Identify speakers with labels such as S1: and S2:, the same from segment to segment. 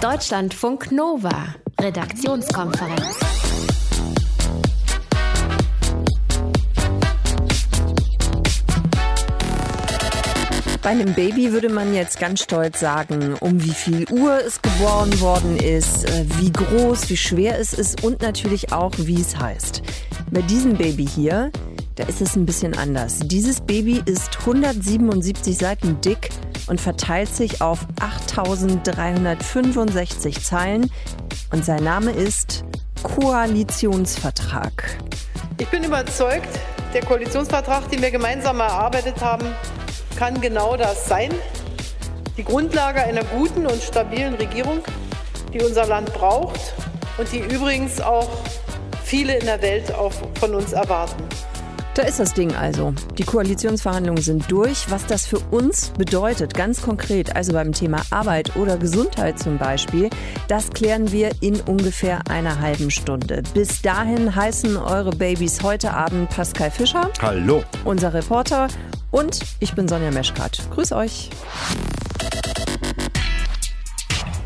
S1: Deutschlandfunk Nova, Redaktionskonferenz.
S2: Bei einem Baby würde man jetzt ganz stolz sagen, um wie viel Uhr es geboren worden ist, äh, wie groß, wie schwer es ist und natürlich auch, wie es heißt. Bei diesem Baby hier, da ist es ein bisschen anders. Dieses Baby ist 177 Seiten dick und verteilt sich auf 8365 Zeilen und sein Name ist Koalitionsvertrag.
S3: Ich bin überzeugt, der Koalitionsvertrag, den wir gemeinsam erarbeitet haben, kann genau das sein. Die Grundlage einer guten und stabilen Regierung, die unser Land braucht und die übrigens auch viele in der Welt auch von uns erwarten.
S2: Da ist das Ding also. Die Koalitionsverhandlungen sind durch. Was das für uns bedeutet, ganz konkret, also beim Thema Arbeit oder Gesundheit zum Beispiel, das klären wir in ungefähr einer halben Stunde. Bis dahin heißen eure Babys heute Abend Pascal Fischer.
S4: Hallo.
S2: Unser Reporter. Und ich bin Sonja Meschkat. Grüß euch.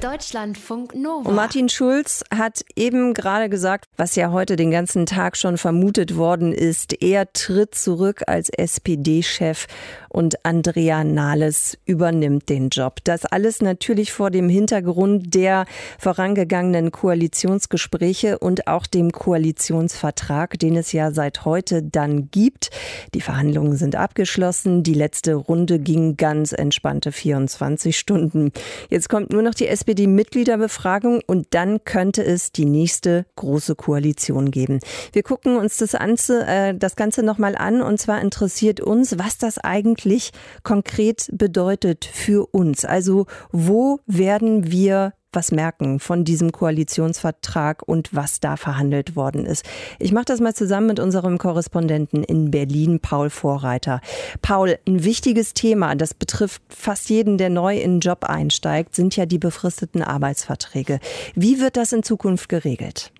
S1: Deutschlandfunk Nova.
S2: Und Martin Schulz hat eben gerade gesagt, was ja heute den ganzen Tag schon vermutet worden ist. Er tritt zurück als SPD-Chef und Andrea Nahles übernimmt den Job. Das alles natürlich vor dem Hintergrund der vorangegangenen Koalitionsgespräche und auch dem Koalitionsvertrag, den es ja seit heute dann gibt. Die Verhandlungen sind abgeschlossen. Die letzte Runde ging ganz entspannte 24 Stunden. Jetzt kommt nur noch die SPD-Mitgliederbefragung und dann könnte es die nächste große Koalition geben. Wir gucken uns das, Ganze, äh, das Ganze nochmal an und zwar interessiert uns, was das eigentlich eigentlich konkret bedeutet für uns? Also wo werden wir was merken von diesem Koalitionsvertrag und was da verhandelt worden ist. Ich mache das mal zusammen mit unserem Korrespondenten in Berlin, Paul Vorreiter. Paul, ein wichtiges Thema, das betrifft fast jeden, der neu in den Job einsteigt, sind ja die befristeten Arbeitsverträge. Wie wird das in Zukunft geregelt?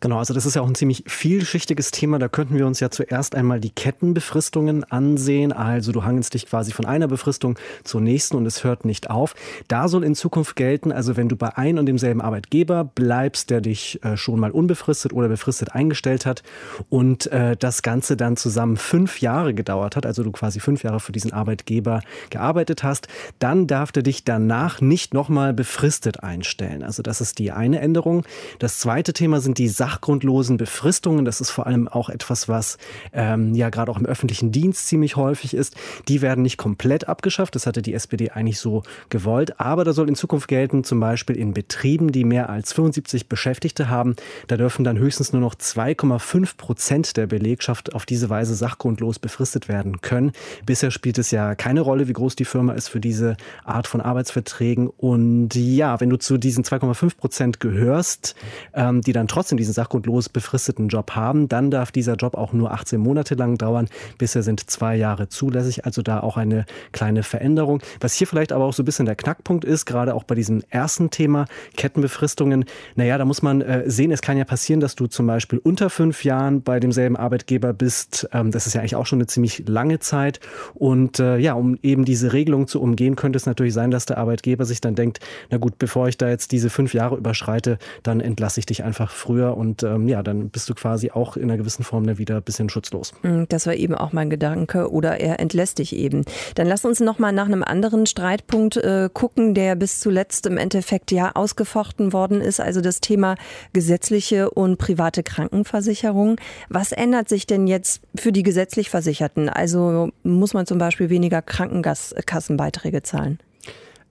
S4: Genau, also das ist ja auch ein ziemlich vielschichtiges Thema. Da könnten wir uns ja zuerst einmal die Kettenbefristungen ansehen. Also du hangelst dich quasi von einer Befristung zur nächsten und es hört nicht auf. Da soll in Zukunft gelten, also wenn du bei ein und demselben Arbeitgeber bleibst, der dich äh, schon mal unbefristet oder befristet eingestellt hat und äh, das Ganze dann zusammen fünf Jahre gedauert hat, also du quasi fünf Jahre für diesen Arbeitgeber gearbeitet hast, dann darf der dich danach nicht nochmal befristet einstellen. Also das ist die eine Änderung. Das zweite Thema sind die Sachen sachgrundlosen Befristungen, das ist vor allem auch etwas, was ähm, ja gerade auch im öffentlichen Dienst ziemlich häufig ist, die werden nicht komplett abgeschafft. Das hatte die SPD eigentlich so gewollt. Aber da soll in Zukunft gelten, zum Beispiel in Betrieben, die mehr als 75 Beschäftigte haben, da dürfen dann höchstens nur noch 2,5 Prozent der Belegschaft auf diese Weise sachgrundlos befristet werden können. Bisher spielt es ja keine Rolle, wie groß die Firma ist für diese Art von Arbeitsverträgen. Und ja, wenn du zu diesen 2,5 Prozent gehörst, ähm, die dann trotzdem diesen sachgrundlos befristeten Job haben, dann darf dieser Job auch nur 18 Monate lang dauern. Bisher sind zwei Jahre zulässig, also da auch eine kleine Veränderung. Was hier vielleicht aber auch so ein bisschen der Knackpunkt ist, gerade auch bei diesem ersten Thema Kettenbefristungen, naja, da muss man äh, sehen, es kann ja passieren, dass du zum Beispiel unter fünf Jahren bei demselben Arbeitgeber bist. Ähm, das ist ja eigentlich auch schon eine ziemlich lange Zeit. Und äh, ja, um eben diese Regelung zu umgehen, könnte es natürlich sein, dass der Arbeitgeber sich dann denkt, na gut, bevor ich da jetzt diese fünf Jahre überschreite, dann entlasse ich dich einfach früher und ähm, ja, dann bist du quasi auch in einer gewissen Form dann wieder ein bisschen schutzlos.
S2: Mm, das war eben auch mein Gedanke. Oder er entlässt dich eben. Dann lass uns noch mal nach einem anderen Streitpunkt äh, gucken, der bis zuletzt im Endeffekt ja ausgefochten worden ist. Also das Thema gesetzliche und private Krankenversicherung. Was ändert sich denn jetzt für die gesetzlich Versicherten? Also muss man zum Beispiel weniger Krankenkassenbeiträge zahlen?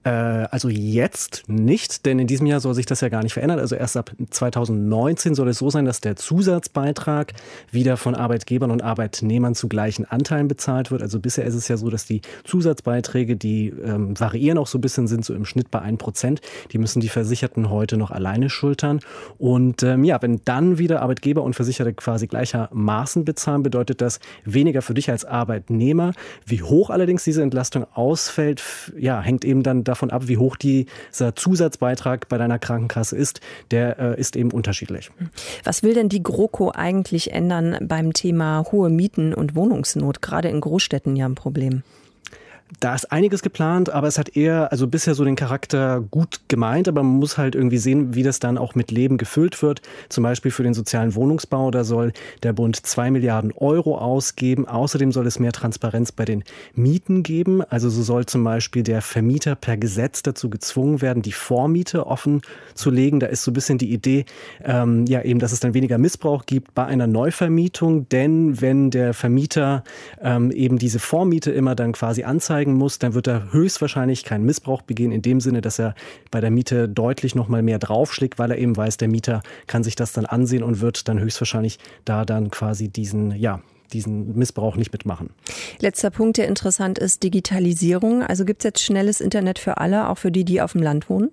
S4: Äh, also jetzt nicht, denn in diesem Jahr soll sich das ja gar nicht verändern. Also erst ab 2019 soll es so sein, dass der Zusatzbeitrag wieder von Arbeitgebern und Arbeitnehmern zu gleichen Anteilen bezahlt wird. Also bisher ist es ja so, dass die Zusatzbeiträge, die ähm, variieren auch so ein bisschen, sind so im Schnitt bei 1%. Die müssen die Versicherten heute noch alleine schultern. Und ähm, ja, wenn dann wieder Arbeitgeber und Versicherte quasi gleichermaßen bezahlen, bedeutet das weniger für dich als Arbeitnehmer. Wie hoch allerdings diese Entlastung ausfällt, ja, hängt eben dann davon ab, wie hoch dieser Zusatzbeitrag bei deiner Krankenkasse ist. Der äh, ist eben unterschiedlich.
S2: Was will denn die GroKo eigentlich ändern beim Thema hohe Mieten und Wohnungsnot? Gerade in Großstädten ja ein Problem.
S4: Da ist einiges geplant, aber es hat eher, also bisher so den Charakter gut gemeint, aber man muss halt irgendwie sehen, wie das dann auch mit Leben gefüllt wird. Zum Beispiel für den sozialen Wohnungsbau, da soll der Bund zwei Milliarden Euro ausgeben. Außerdem soll es mehr Transparenz bei den Mieten geben. Also so soll zum Beispiel der Vermieter per Gesetz dazu gezwungen werden, die Vormiete offen zu legen. Da ist so ein bisschen die Idee, ähm, ja eben, dass es dann weniger Missbrauch gibt bei einer Neuvermietung. Denn wenn der Vermieter ähm, eben diese Vormiete immer dann quasi anzeigt, anzeigen muss, dann wird er höchstwahrscheinlich keinen Missbrauch begehen, in dem Sinne, dass er bei der Miete deutlich noch mal mehr draufschlägt, weil er eben weiß, der Mieter kann sich das dann ansehen und wird dann höchstwahrscheinlich da dann quasi diesen, ja, diesen Missbrauch nicht mitmachen.
S2: Letzter Punkt, der interessant ist, Digitalisierung. Also gibt es jetzt schnelles Internet für alle, auch für die, die auf dem Land wohnen?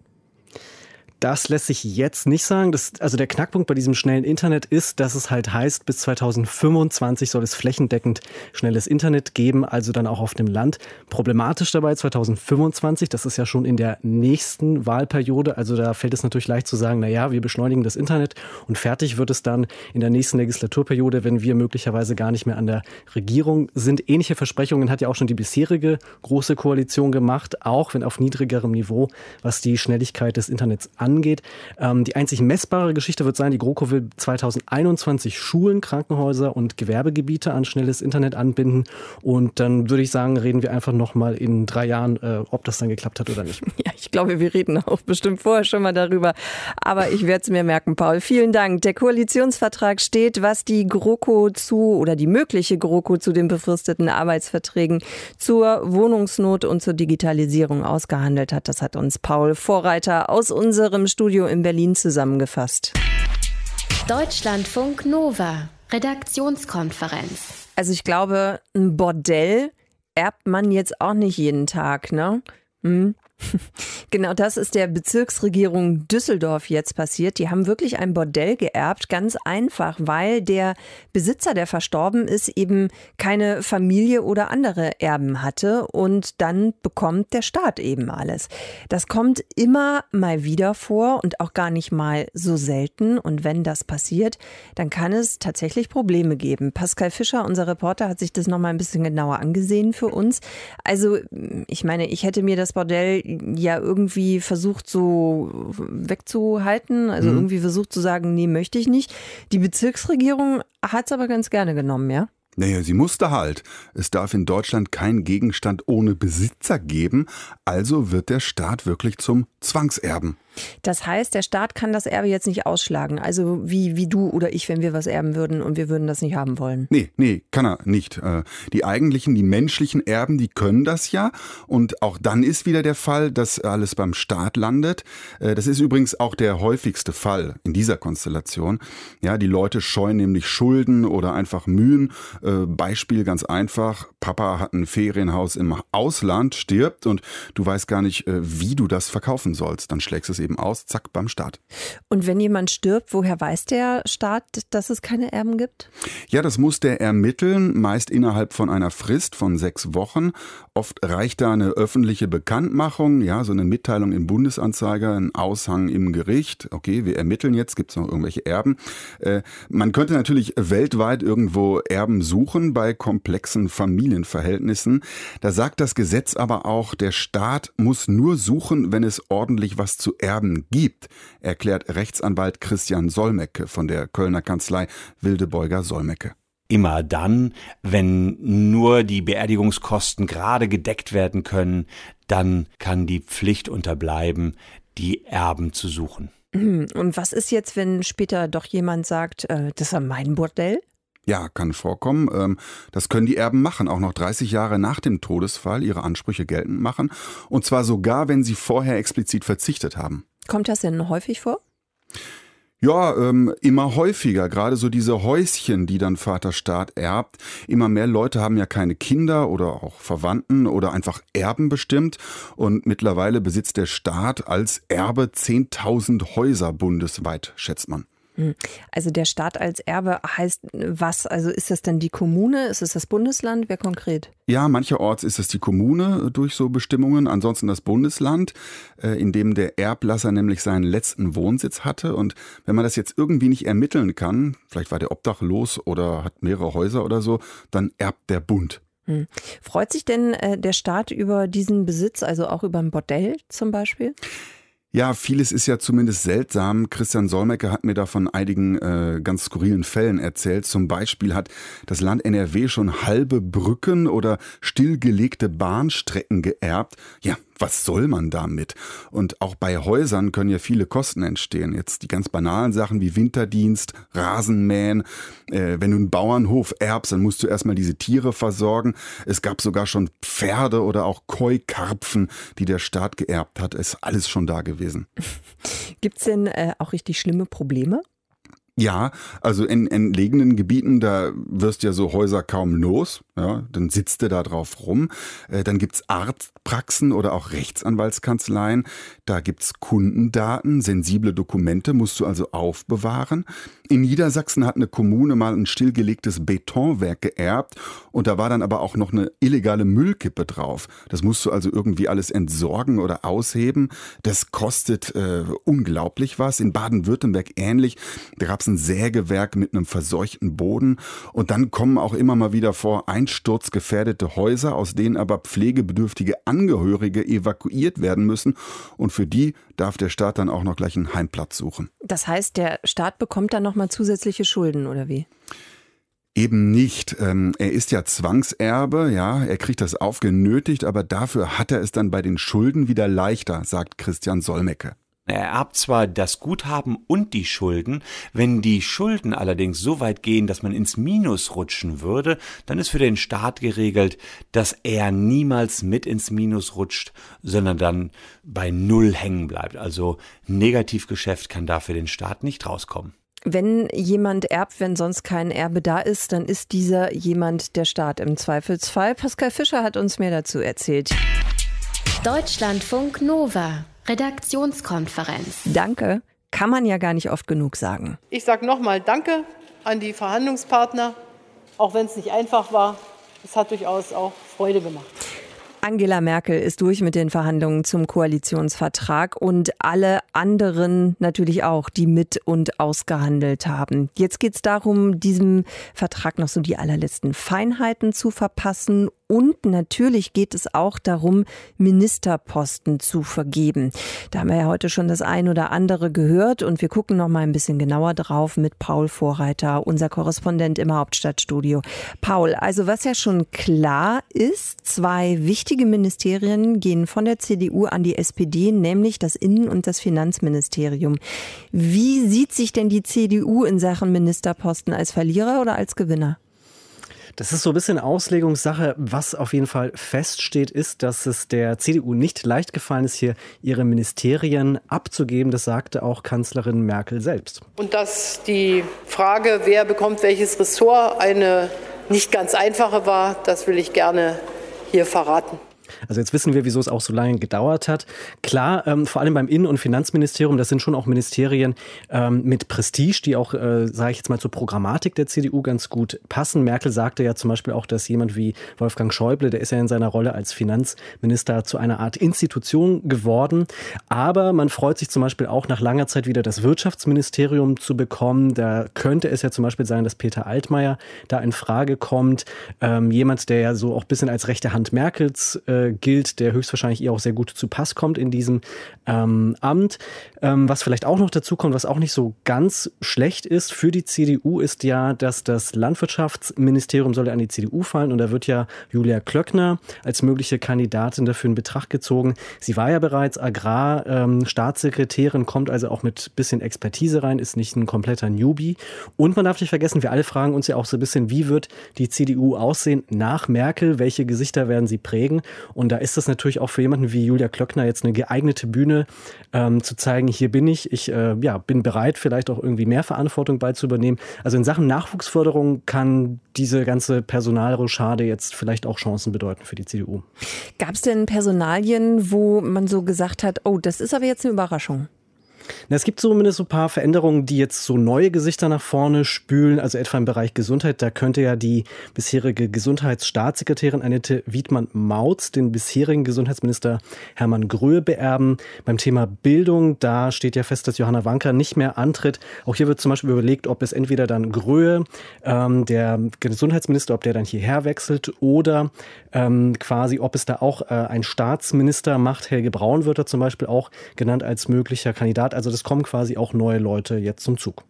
S4: Das lässt sich jetzt nicht sagen. Das, also der Knackpunkt bei diesem schnellen Internet ist, dass es halt heißt, bis 2025 soll es flächendeckend schnelles Internet geben, also dann auch auf dem Land. Problematisch dabei 2025, das ist ja schon in der nächsten Wahlperiode. Also da fällt es natürlich leicht zu sagen, na ja, wir beschleunigen das Internet und fertig wird es dann in der nächsten Legislaturperiode, wenn wir möglicherweise gar nicht mehr an der Regierung sind. Ähnliche Versprechungen hat ja auch schon die bisherige große Koalition gemacht, auch wenn auf niedrigerem Niveau, was die Schnelligkeit des Internets angeht angeht. Ähm, die einzig messbare Geschichte wird sein, die GroKo will 2021 Schulen, Krankenhäuser und Gewerbegebiete an schnelles Internet anbinden. Und dann würde ich sagen, reden wir einfach noch mal in drei Jahren, äh, ob das dann geklappt hat oder nicht.
S2: Ja, ich glaube, wir reden auch bestimmt vorher schon mal darüber. Aber ich werde es mir merken, Paul. Vielen Dank. Der Koalitionsvertrag steht, was die GroKo zu oder die mögliche GroKo zu den befristeten Arbeitsverträgen zur Wohnungsnot und zur Digitalisierung ausgehandelt hat. Das hat uns Paul Vorreiter aus unserem unserem Studio in Berlin zusammengefasst.
S1: Deutschlandfunk Nova, Redaktionskonferenz.
S2: Also ich glaube, ein Bordell erbt man jetzt auch nicht jeden Tag, ne? Hm? Genau das ist der Bezirksregierung Düsseldorf jetzt passiert. Die haben wirklich ein Bordell geerbt, ganz einfach, weil der Besitzer, der verstorben ist, eben keine Familie oder andere Erben hatte und dann bekommt der Staat eben alles. Das kommt immer mal wieder vor und auch gar nicht mal so selten. Und wenn das passiert, dann kann es tatsächlich Probleme geben. Pascal Fischer, unser Reporter, hat sich das noch mal ein bisschen genauer angesehen für uns. Also, ich meine, ich hätte mir das Bordell ja irgendwie versucht so wegzuhalten, also mhm. irgendwie versucht zu sagen, nee, möchte ich nicht. Die Bezirksregierung hat es aber ganz gerne genommen, ja?
S5: Naja, sie musste halt. Es darf in Deutschland keinen Gegenstand ohne Besitzer geben, also wird der Staat wirklich zum Zwangserben.
S2: Das heißt, der Staat kann das Erbe jetzt nicht ausschlagen. Also wie, wie du oder ich, wenn wir was erben würden und wir würden das nicht haben wollen.
S5: Nee, nee, kann er nicht. Äh, die eigentlichen, die menschlichen Erben, die können das ja. Und auch dann ist wieder der Fall, dass alles beim Staat landet. Äh, das ist übrigens auch der häufigste Fall in dieser Konstellation. Ja, die Leute scheuen nämlich Schulden oder einfach Mühen. Äh, Beispiel ganz einfach. Papa hat ein Ferienhaus im Ausland, stirbt und du weißt gar nicht, wie du das verkaufen sollst. Dann schlägst es eben eben aus, zack, beim Staat.
S2: Und wenn jemand stirbt, woher weiß der Staat, dass es keine Erben gibt?
S5: Ja, das muss der ermitteln, meist innerhalb von einer Frist von sechs Wochen. Oft reicht da eine öffentliche Bekanntmachung, ja, so eine Mitteilung im Bundesanzeiger, ein Aushang im Gericht. Okay, wir ermitteln jetzt, gibt es noch irgendwelche Erben? Äh, man könnte natürlich weltweit irgendwo Erben suchen bei komplexen Familienverhältnissen. Da sagt das Gesetz aber auch, der Staat muss nur suchen, wenn es ordentlich was zu erben Erben gibt, erklärt Rechtsanwalt Christian Solmecke von der Kölner Kanzlei Wildebeuger Solmecke
S6: immer dann, wenn nur die Beerdigungskosten gerade gedeckt werden können, dann kann die Pflicht unterbleiben, die Erben zu suchen.
S2: Und was ist jetzt, wenn später doch jemand sagt, äh, das ist mein Bordell?
S5: Ja, kann vorkommen. Ähm, das können die Erben machen, auch noch 30 Jahre nach dem Todesfall ihre Ansprüche geltend machen. Und zwar sogar, wenn sie vorher explizit verzichtet haben.
S2: Kommt das denn häufig vor?
S5: Ja, ähm, immer häufiger. Gerade so diese Häuschen, die dann Vaterstaat erbt. Immer mehr Leute haben ja keine Kinder oder auch Verwandten oder einfach Erben bestimmt. Und mittlerweile besitzt der Staat als Erbe 10.000 Häuser bundesweit, schätzt man.
S2: Hm. Also der Staat als Erbe heißt was? Also ist das dann die Kommune? Ist es das Bundesland? Wer konkret?
S5: Ja, mancherorts ist es die Kommune durch so Bestimmungen, ansonsten das Bundesland, äh, in dem der Erblasser nämlich seinen letzten Wohnsitz hatte. Und wenn man das jetzt irgendwie nicht ermitteln kann, vielleicht war der obdachlos oder hat mehrere Häuser oder so, dann erbt der Bund.
S2: Hm. Freut sich denn äh, der Staat über diesen Besitz, also auch über ein Bordell zum Beispiel?
S5: Ja, vieles ist ja zumindest seltsam. Christian Solmecke hat mir da von einigen äh, ganz skurrilen Fällen erzählt. Zum Beispiel hat das Land NRW schon halbe Brücken oder stillgelegte Bahnstrecken geerbt. Ja, was soll man damit? Und auch bei Häusern können ja viele Kosten entstehen. Jetzt die ganz banalen Sachen wie Winterdienst, Rasenmähen. Äh, wenn du einen Bauernhof erbst, dann musst du erstmal diese Tiere versorgen. Es gab sogar schon Pferde oder auch Koi-Karpfen, die der Staat geerbt hat. Ist alles schon da gewesen.
S2: Gibt's denn äh, auch richtig schlimme Probleme?
S5: Ja, also in entlegenen Gebieten, da wirst ja so Häuser kaum los. Ja, dann sitzt du da drauf rum. Äh, dann gibt's Arztpraxen oder auch Rechtsanwaltskanzleien. Da gibt's Kundendaten, sensible Dokumente musst du also aufbewahren. In Niedersachsen hat eine Kommune mal ein stillgelegtes Betonwerk geerbt und da war dann aber auch noch eine illegale Müllkippe drauf. Das musst du also irgendwie alles entsorgen oder ausheben. Das kostet äh, unglaublich was. In Baden-Württemberg ähnlich. Da gab's ein Sägewerk mit einem verseuchten Boden und dann kommen auch immer mal wieder vor einsturzgefährdete Häuser, aus denen aber pflegebedürftige Angehörige evakuiert werden müssen und für die darf der Staat dann auch noch gleich einen Heimplatz suchen.
S2: Das heißt, der Staat bekommt dann nochmal zusätzliche Schulden oder wie?
S5: Eben nicht. Ähm, er ist ja Zwangserbe, ja, er kriegt das aufgenötigt, aber dafür hat er es dann bei den Schulden wieder leichter, sagt Christian Solmecke.
S6: Er erbt zwar das Guthaben und die Schulden, wenn die Schulden allerdings so weit gehen, dass man ins Minus rutschen würde, dann ist für den Staat geregelt, dass er niemals mit ins Minus rutscht, sondern dann bei Null hängen bleibt. Also Negativgeschäft kann da für den Staat nicht rauskommen.
S2: Wenn jemand erbt, wenn sonst kein Erbe da ist, dann ist dieser jemand der Staat im Zweifelsfall. Pascal Fischer hat uns mehr dazu erzählt.
S1: Deutschlandfunk Nova. Redaktionskonferenz.
S2: Danke, kann man ja gar nicht oft genug sagen.
S3: Ich sage nochmal Danke an die Verhandlungspartner, auch wenn es nicht einfach war. Es hat durchaus auch Freude gemacht.
S2: Angela Merkel ist durch mit den Verhandlungen zum Koalitionsvertrag und alle anderen natürlich auch, die mit und ausgehandelt haben. Jetzt geht es darum, diesem Vertrag noch so die allerletzten Feinheiten zu verpassen und natürlich geht es auch darum, Ministerposten zu vergeben. Da haben wir ja heute schon das ein oder andere gehört und wir gucken noch mal ein bisschen genauer drauf mit Paul Vorreiter, unser Korrespondent im Hauptstadtstudio. Paul, also was ja schon klar ist, zwei wichtige Ministerien gehen von der CDU an die SPD, nämlich das Innen- und das Finanzministerium. Wie sieht sich denn die CDU in Sachen Ministerposten als Verlierer oder als Gewinner?
S4: Das ist so ein bisschen Auslegungssache. Was auf jeden Fall feststeht, ist, dass es der CDU nicht leicht gefallen ist, hier ihre Ministerien abzugeben. Das sagte auch Kanzlerin Merkel selbst.
S3: Und dass die Frage, wer bekommt welches Ressort, eine nicht ganz einfache war, das will ich gerne hier verraten.
S4: Also jetzt wissen wir, wieso es auch so lange gedauert hat. Klar, ähm, vor allem beim Innen- und Finanzministerium, das sind schon auch Ministerien ähm, mit Prestige, die auch, äh, sage ich jetzt mal, zur Programmatik der CDU ganz gut passen. Merkel sagte ja zum Beispiel auch, dass jemand wie Wolfgang Schäuble, der ist ja in seiner Rolle als Finanzminister zu einer Art Institution geworden. Aber man freut sich zum Beispiel auch nach langer Zeit wieder das Wirtschaftsministerium zu bekommen. Da könnte es ja zum Beispiel sein, dass Peter Altmaier da in Frage kommt. Ähm, jemand, der ja so auch ein bisschen als rechte Hand Merkels äh, äh, gilt, der höchstwahrscheinlich ihr auch sehr gut zu Pass kommt in diesem ähm, Amt. Ähm, was vielleicht auch noch dazu kommt, was auch nicht so ganz schlecht ist für die CDU, ist ja, dass das Landwirtschaftsministerium soll ja an die CDU fallen und da wird ja Julia Klöckner als mögliche Kandidatin dafür in Betracht gezogen. Sie war ja bereits Agrarstaatssekretärin, ähm, kommt also auch mit bisschen Expertise rein, ist nicht ein kompletter Newbie. Und man darf nicht vergessen, wir alle fragen uns ja auch so ein bisschen, wie wird die CDU aussehen nach Merkel? Welche Gesichter werden sie prägen? Und da ist das natürlich auch für jemanden wie Julia Klöckner jetzt eine geeignete Bühne, ähm, zu zeigen, hier bin ich, ich äh, ja, bin bereit, vielleicht auch irgendwie mehr Verantwortung beizuübernehmen. Also in Sachen Nachwuchsförderung kann diese ganze Personalrochade jetzt vielleicht auch Chancen bedeuten für die CDU.
S2: Gab es denn Personalien, wo man so gesagt hat, oh, das ist aber jetzt eine Überraschung?
S4: Na, es gibt zumindest so ein paar Veränderungen, die jetzt so neue Gesichter nach vorne spülen. Also etwa im Bereich Gesundheit, da könnte ja die bisherige Gesundheitsstaatssekretärin Annette Wiedmann-Mautz den bisherigen Gesundheitsminister Hermann Gröhe beerben. Beim Thema Bildung, da steht ja fest, dass Johanna Wanka nicht mehr antritt. Auch hier wird zum Beispiel überlegt, ob es entweder dann Gröhe, ähm, der Gesundheitsminister, ob der dann hierher wechselt oder ähm, quasi, ob es da auch äh, ein Staatsminister macht. Helge Braun wird da zum Beispiel auch genannt als möglicher Kandidat. Also das kommen quasi auch neue Leute jetzt zum Zug.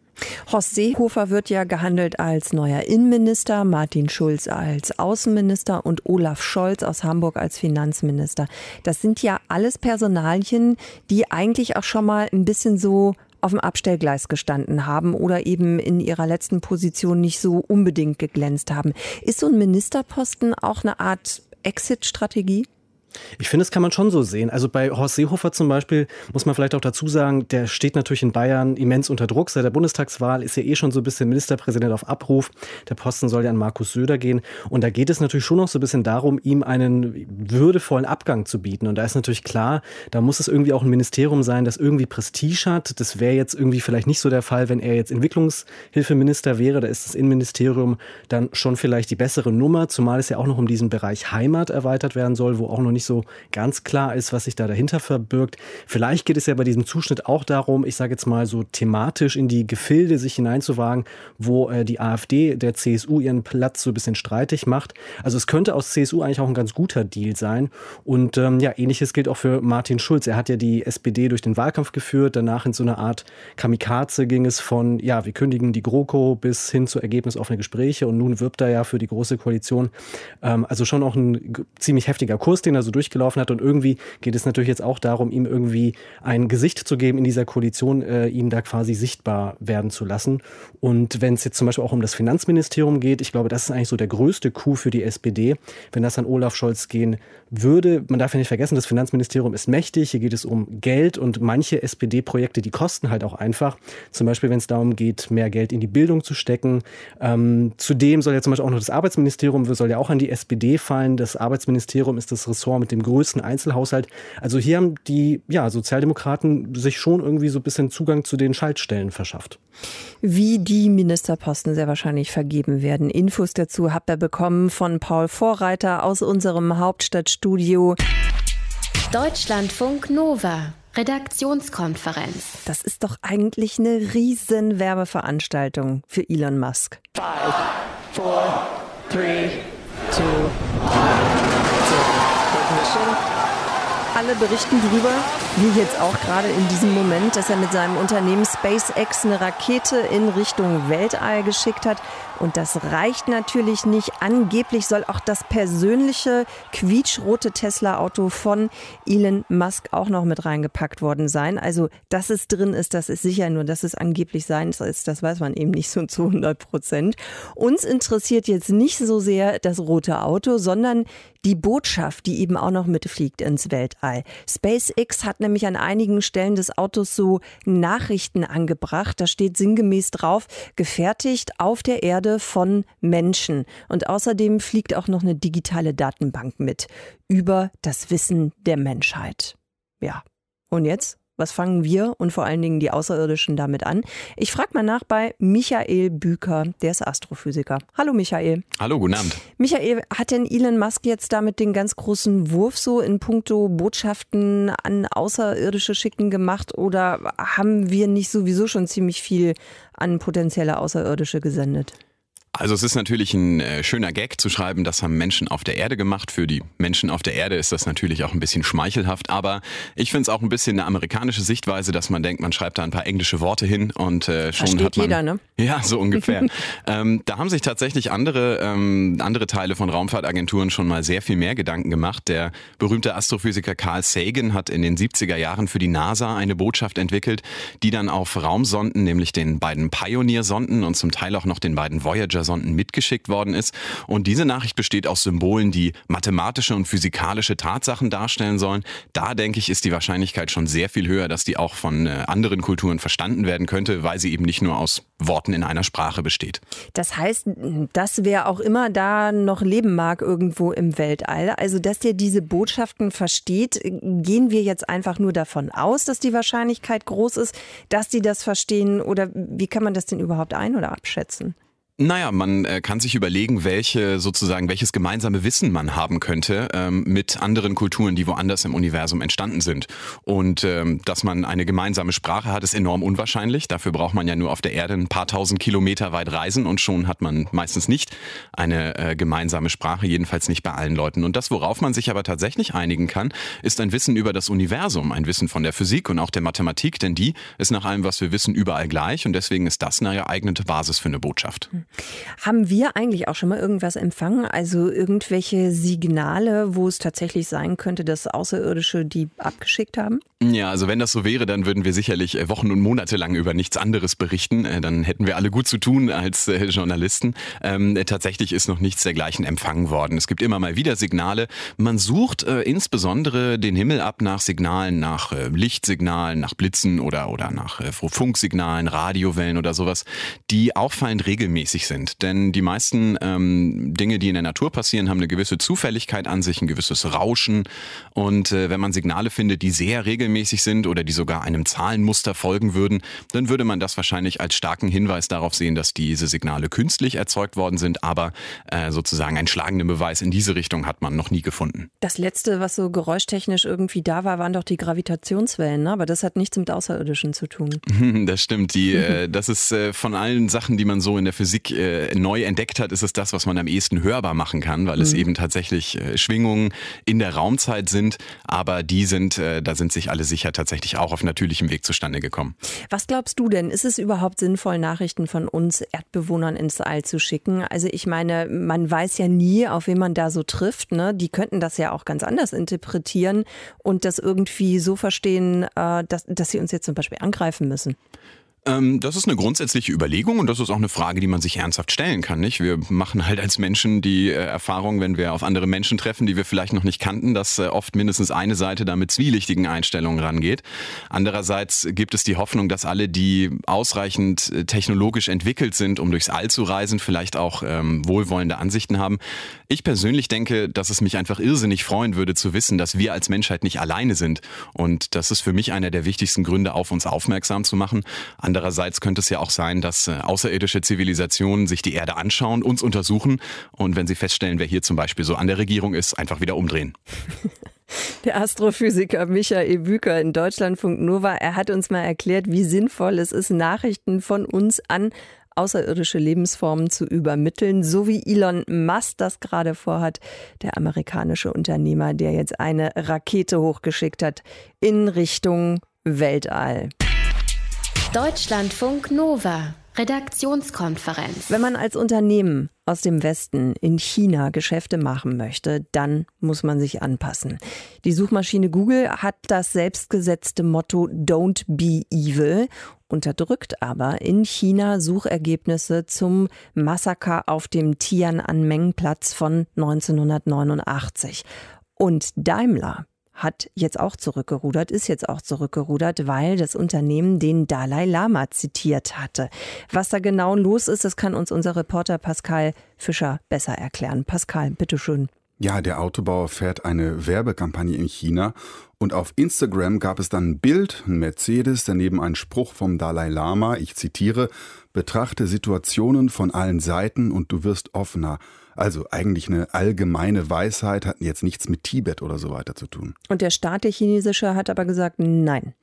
S2: Horst Seehofer wird ja gehandelt als neuer Innenminister, Martin Schulz als Außenminister und Olaf Scholz aus Hamburg als Finanzminister. Das sind ja alles Personalien, die eigentlich auch schon mal ein bisschen so auf dem Abstellgleis gestanden haben oder eben in ihrer letzten Position nicht so unbedingt geglänzt haben. Ist so ein Ministerposten auch eine Art Exit-Strategie?
S4: Ich finde, das kann man schon so sehen. Also bei Horst Seehofer zum Beispiel muss man vielleicht auch dazu sagen, der steht natürlich in Bayern immens unter Druck. Seit der Bundestagswahl ist er eh schon so ein bisschen Ministerpräsident auf Abruf. Der Posten soll ja an Markus Söder gehen. Und da geht es natürlich schon noch so ein bisschen darum, ihm einen würdevollen Abgang zu bieten. Und da ist natürlich klar, da muss es irgendwie auch ein Ministerium sein, das irgendwie Prestige hat. Das wäre jetzt irgendwie vielleicht nicht so der Fall, wenn er jetzt Entwicklungshilfeminister wäre. Da ist das Innenministerium dann schon vielleicht die bessere Nummer, zumal es ja auch noch um diesen Bereich Heimat erweitert werden soll, wo auch noch nicht so ganz klar ist, was sich da dahinter verbirgt. Vielleicht geht es ja bei diesem Zuschnitt auch darum, ich sage jetzt mal so thematisch in die Gefilde sich hineinzuwagen, wo äh, die AfD der CSU ihren Platz so ein bisschen streitig macht. Also es könnte aus CSU eigentlich auch ein ganz guter Deal sein. Und ähm, ja, ähnliches gilt auch für Martin Schulz. Er hat ja die SPD durch den Wahlkampf geführt. Danach in so eine Art Kamikaze ging es von, ja, wir kündigen die GroKo bis hin zu ergebnisoffene Gespräche. Und nun wirbt er ja für die Große Koalition. Ähm, also schon auch ein ziemlich heftiger Kurs, den er so durchgelaufen hat. Und irgendwie geht es natürlich jetzt auch darum, ihm irgendwie ein Gesicht zu geben in dieser Koalition, äh, ihn da quasi sichtbar werden zu lassen. Und wenn es jetzt zum Beispiel auch um das Finanzministerium geht, ich glaube, das ist eigentlich so der größte Coup für die SPD, wenn das an Olaf Scholz gehen würde. Man darf ja nicht vergessen, das Finanzministerium ist mächtig. Hier geht es um Geld und manche SPD-Projekte, die kosten halt auch einfach. Zum Beispiel, wenn es darum geht, mehr Geld in die Bildung zu stecken. Ähm, zudem soll ja zum Beispiel auch noch das Arbeitsministerium, soll ja auch an die SPD fallen. Das Arbeitsministerium ist das Ressort mit dem größten Einzelhaushalt. Also hier haben die ja, Sozialdemokraten sich schon irgendwie so ein bisschen Zugang zu den Schaltstellen verschafft.
S2: Wie die Ministerposten sehr wahrscheinlich vergeben werden. Infos dazu habt ihr bekommen von Paul Vorreiter aus unserem Hauptstadtstudio.
S1: Deutschlandfunk Nova. Redaktionskonferenz.
S2: Das ist doch eigentlich eine riesen Werbeveranstaltung für Elon Musk. Five, four, three, two, one. Alle berichten darüber, wie jetzt auch gerade in diesem Moment, dass er mit seinem Unternehmen SpaceX eine Rakete in Richtung Weltall geschickt hat. Und das reicht natürlich nicht. Angeblich soll auch das persönliche quietschrote Tesla-Auto von Elon Musk auch noch mit reingepackt worden sein. Also, dass es drin ist, das ist sicher nur, dass es angeblich sein ist, das weiß man eben nicht so zu 100 Prozent. Uns interessiert jetzt nicht so sehr das rote Auto, sondern die Botschaft, die eben auch noch mitfliegt ins Weltall. SpaceX hat nämlich an einigen Stellen des Autos so Nachrichten angebracht. Da steht sinngemäß drauf, gefertigt auf der Erde von Menschen. Und außerdem fliegt auch noch eine digitale Datenbank mit über das Wissen der Menschheit. Ja. Und jetzt? Was fangen wir und vor allen Dingen die Außerirdischen damit an? Ich frage mal nach bei Michael Büker, der ist Astrophysiker. Hallo Michael.
S7: Hallo, guten Abend.
S2: Michael, hat denn Elon Musk jetzt damit den ganz großen Wurf so in puncto Botschaften an Außerirdische schicken gemacht oder haben wir nicht sowieso schon ziemlich viel an potenzielle Außerirdische gesendet?
S7: Also es ist natürlich ein äh, schöner Gag zu schreiben, das haben Menschen auf der Erde gemacht. Für die Menschen auf der Erde ist das natürlich auch ein bisschen schmeichelhaft, aber ich finde es auch ein bisschen eine amerikanische Sichtweise, dass man denkt, man schreibt da ein paar englische Worte hin und äh, schon
S2: Versteht
S7: hat man
S2: jeder, ne?
S7: ja so ungefähr. ähm, da haben sich tatsächlich andere ähm, andere Teile von Raumfahrtagenturen schon mal sehr viel mehr Gedanken gemacht. Der berühmte Astrophysiker Carl Sagan hat in den 70er Jahren für die NASA eine Botschaft entwickelt, die dann auf Raumsonden, nämlich den beiden Pioneer-Sonden und zum Teil auch noch den beiden Voyager Wettersonden mitgeschickt worden ist. Und diese Nachricht besteht aus Symbolen, die mathematische und physikalische Tatsachen darstellen sollen. Da denke ich, ist die Wahrscheinlichkeit schon sehr viel höher, dass die auch von anderen Kulturen verstanden werden könnte, weil sie eben nicht nur aus Worten in einer Sprache besteht.
S2: Das heißt, dass wer auch immer da noch leben mag irgendwo im Weltall, also dass der diese Botschaften versteht, gehen wir jetzt einfach nur davon aus, dass die Wahrscheinlichkeit groß ist, dass die das verstehen oder wie kann man das denn überhaupt ein- oder abschätzen?
S7: Naja, man äh, kann sich überlegen, welche sozusagen welches gemeinsame Wissen man haben könnte ähm, mit anderen Kulturen, die woanders im Universum entstanden sind. Und ähm, dass man eine gemeinsame Sprache hat, ist enorm unwahrscheinlich. Dafür braucht man ja nur auf der Erde ein paar tausend Kilometer weit reisen und schon hat man meistens nicht eine äh, gemeinsame Sprache, jedenfalls nicht bei allen Leuten. Und das, worauf man sich aber tatsächlich einigen kann, ist ein Wissen über das Universum, ein Wissen von der Physik und auch der Mathematik, denn die ist nach allem, was wir wissen, überall gleich und deswegen ist das eine geeignete Basis für eine Botschaft. Hm.
S2: Haben wir eigentlich auch schon mal irgendwas empfangen? Also irgendwelche Signale, wo es tatsächlich sein könnte, dass Außerirdische die abgeschickt haben?
S7: Ja, also wenn das so wäre, dann würden wir sicherlich äh, Wochen und Monate lang über nichts anderes berichten. Äh, dann hätten wir alle gut zu tun als äh, Journalisten. Ähm, tatsächlich ist noch nichts dergleichen empfangen worden. Es gibt immer mal wieder Signale. Man sucht äh, insbesondere den Himmel ab nach Signalen, nach äh, Lichtsignalen, nach Blitzen oder, oder nach äh, Funksignalen, Radiowellen oder sowas, die auffallend regelmäßig gefährlich sind. Denn die meisten ähm, Dinge, die in der Natur passieren, haben eine gewisse Zufälligkeit an sich, ein gewisses Rauschen. Und äh, wenn man Signale findet, die sehr regelmäßig sind oder die sogar einem Zahlenmuster folgen würden, dann würde man das wahrscheinlich als starken Hinweis darauf sehen, dass diese Signale künstlich erzeugt worden sind. Aber äh, sozusagen einen schlagenden Beweis in diese Richtung hat man noch nie gefunden.
S2: Das letzte, was so geräuschtechnisch irgendwie da war, waren doch die Gravitationswellen. Ne? Aber das hat nichts mit Außerirdischen zu tun.
S7: Das stimmt. Die, äh, das ist äh, von allen Sachen, die man so in der Physik äh, neu entdeckt hat, ist es das, was man am ehesten hörbar machen kann, weil mhm. es eben tatsächlich äh, Schwingungen in der Raumzeit sind. Aber die sind, äh, da sind sich alle sicher tatsächlich auch auf natürlichem Weg zustande gekommen.
S2: Was glaubst du denn? Ist es überhaupt sinnvoll, Nachrichten von uns Erdbewohnern ins All zu schicken? Also ich meine, man weiß ja nie, auf wen man da so trifft. Ne? Die könnten das ja auch ganz anders interpretieren und das irgendwie so verstehen, äh, dass, dass sie uns jetzt zum Beispiel angreifen müssen.
S7: Ähm, das ist eine grundsätzliche Überlegung und das ist auch eine Frage, die man sich ernsthaft stellen kann. Nicht? Wir machen halt als Menschen die äh, Erfahrung, wenn wir auf andere Menschen treffen, die wir vielleicht noch nicht kannten, dass äh, oft mindestens eine Seite da mit zwielichtigen Einstellungen rangeht. Andererseits gibt es die Hoffnung, dass alle, die ausreichend äh, technologisch entwickelt sind, um durchs All zu reisen, vielleicht auch ähm, wohlwollende Ansichten haben. Ich persönlich denke, dass es mich einfach irrsinnig freuen würde zu wissen, dass wir als Menschheit nicht alleine sind. Und das ist für mich einer der wichtigsten Gründe, auf uns aufmerksam zu machen. Andererseits könnte es ja auch sein, dass äh, außerirdische Zivilisationen sich die Erde anschauen, uns untersuchen und wenn sie feststellen, wer hier zum Beispiel so an der Regierung ist, einfach wieder umdrehen.
S2: Der Astrophysiker Michael Büker in Deutschlandfunk Nova, er hat uns mal erklärt, wie sinnvoll es ist, Nachrichten von uns an außerirdische Lebensformen zu übermitteln, so wie Elon Musk das gerade vorhat, der amerikanische Unternehmer, der jetzt eine Rakete hochgeschickt hat in Richtung Weltall.
S1: Deutschlandfunk Nova. Redaktionskonferenz.
S2: Wenn man als Unternehmen aus dem Westen in China Geschäfte machen möchte, dann muss man sich anpassen. Die Suchmaschine Google hat das selbstgesetzte Motto Don't be evil, unterdrückt aber in China Suchergebnisse zum Massaker auf dem Tiananmen-Platz von 1989. Und Daimler hat jetzt auch zurückgerudert, ist jetzt auch zurückgerudert, weil das Unternehmen den Dalai Lama zitiert hatte. Was da genau los ist, das kann uns unser Reporter Pascal Fischer besser erklären. Pascal, bitteschön.
S5: Ja, der Autobauer fährt eine Werbekampagne in China und auf Instagram gab es dann ein Bild, ein Mercedes, daneben ein Spruch vom Dalai Lama, ich zitiere, betrachte Situationen von allen Seiten und du wirst offener. Also eigentlich eine allgemeine Weisheit, hat jetzt nichts mit Tibet oder so weiter zu tun.
S2: Und der Staat, der chinesische, hat aber gesagt, nein.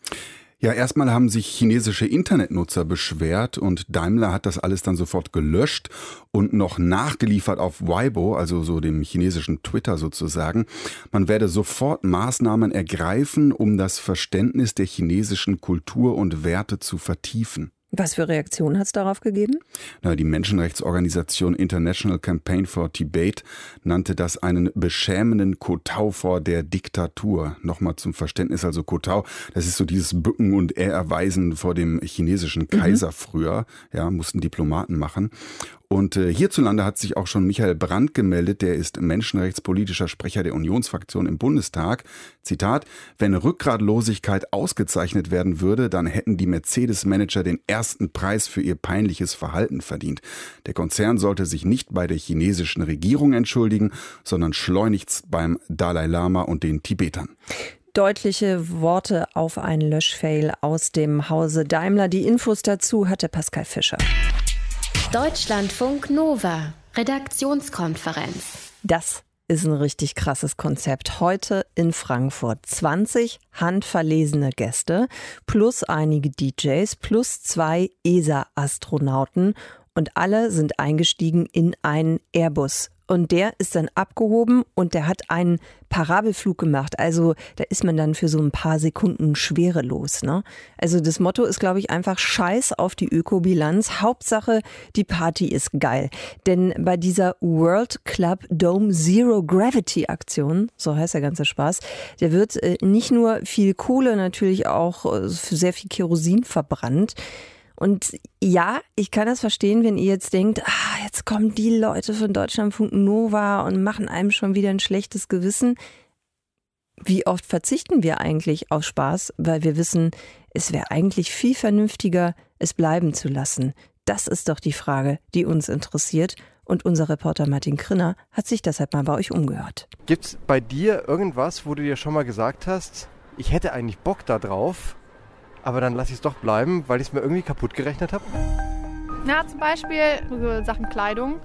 S5: Ja, erstmal haben sich chinesische Internetnutzer beschwert und Daimler hat das alles dann sofort gelöscht und noch nachgeliefert auf Weibo, also so dem chinesischen Twitter sozusagen. Man werde sofort Maßnahmen ergreifen, um das Verständnis der chinesischen Kultur und Werte zu vertiefen.
S2: Was für Reaktionen hat es darauf gegeben?
S5: Na, die Menschenrechtsorganisation International Campaign for Tibet nannte das einen beschämenden Kotau vor der Diktatur. Nochmal zum Verständnis, also Kotau, das ist so dieses Bücken und Ehrerweisen vor dem chinesischen mhm. Kaiser mhm. früher, ja, mussten Diplomaten machen. Und äh, hierzulande hat sich auch schon Michael Brandt gemeldet, der ist menschenrechtspolitischer Sprecher der Unionsfraktion im Bundestag. Zitat, wenn Rückgratlosigkeit ausgezeichnet werden würde, dann hätten die Mercedes-Manager den ersten Preis für ihr peinliches Verhalten verdient. Der Konzern sollte sich nicht bei der chinesischen Regierung entschuldigen, sondern schleunigst beim Dalai Lama und den Tibetern
S2: deutliche Worte auf ein Löschfail aus dem Hause Daimler. Die Infos dazu hatte Pascal Fischer.
S1: Deutschlandfunk Nova, Redaktionskonferenz.
S2: Das ist ein richtig krasses Konzept. Heute in Frankfurt 20 handverlesene Gäste plus einige DJs plus zwei ESA-Astronauten und alle sind eingestiegen in einen Airbus und der ist dann abgehoben und der hat einen Parabelflug gemacht. Also da ist man dann für so ein paar Sekunden schwerelos. Ne? Also das Motto ist, glaube ich, einfach Scheiß auf die Ökobilanz. Hauptsache, die Party ist geil. Denn bei dieser World Club Dome Zero Gravity Aktion, so heißt der ganze Spaß, der wird äh, nicht nur viel Kohle, natürlich auch äh, sehr viel Kerosin verbrannt. Und ja, ich kann das verstehen, wenn ihr jetzt denkt, ah, jetzt kommen die Leute von Deutschlandfunk Nova und machen einem schon wieder ein schlechtes Gewissen. Wie oft verzichten wir eigentlich auf Spaß, weil wir wissen, es wäre eigentlich viel vernünftiger, es bleiben zu lassen. Das ist doch die Frage, die uns interessiert. Und unser Reporter Martin Krinner hat sich deshalb mal bei euch umgehört.
S8: Gibt es bei dir irgendwas, wo du dir schon mal gesagt hast, ich hätte eigentlich Bock da drauf, aber dann lasse ich es doch bleiben, weil ich es mir irgendwie kaputt gerechnet habe?
S9: Na, zum Beispiel so Sachen Kleidung.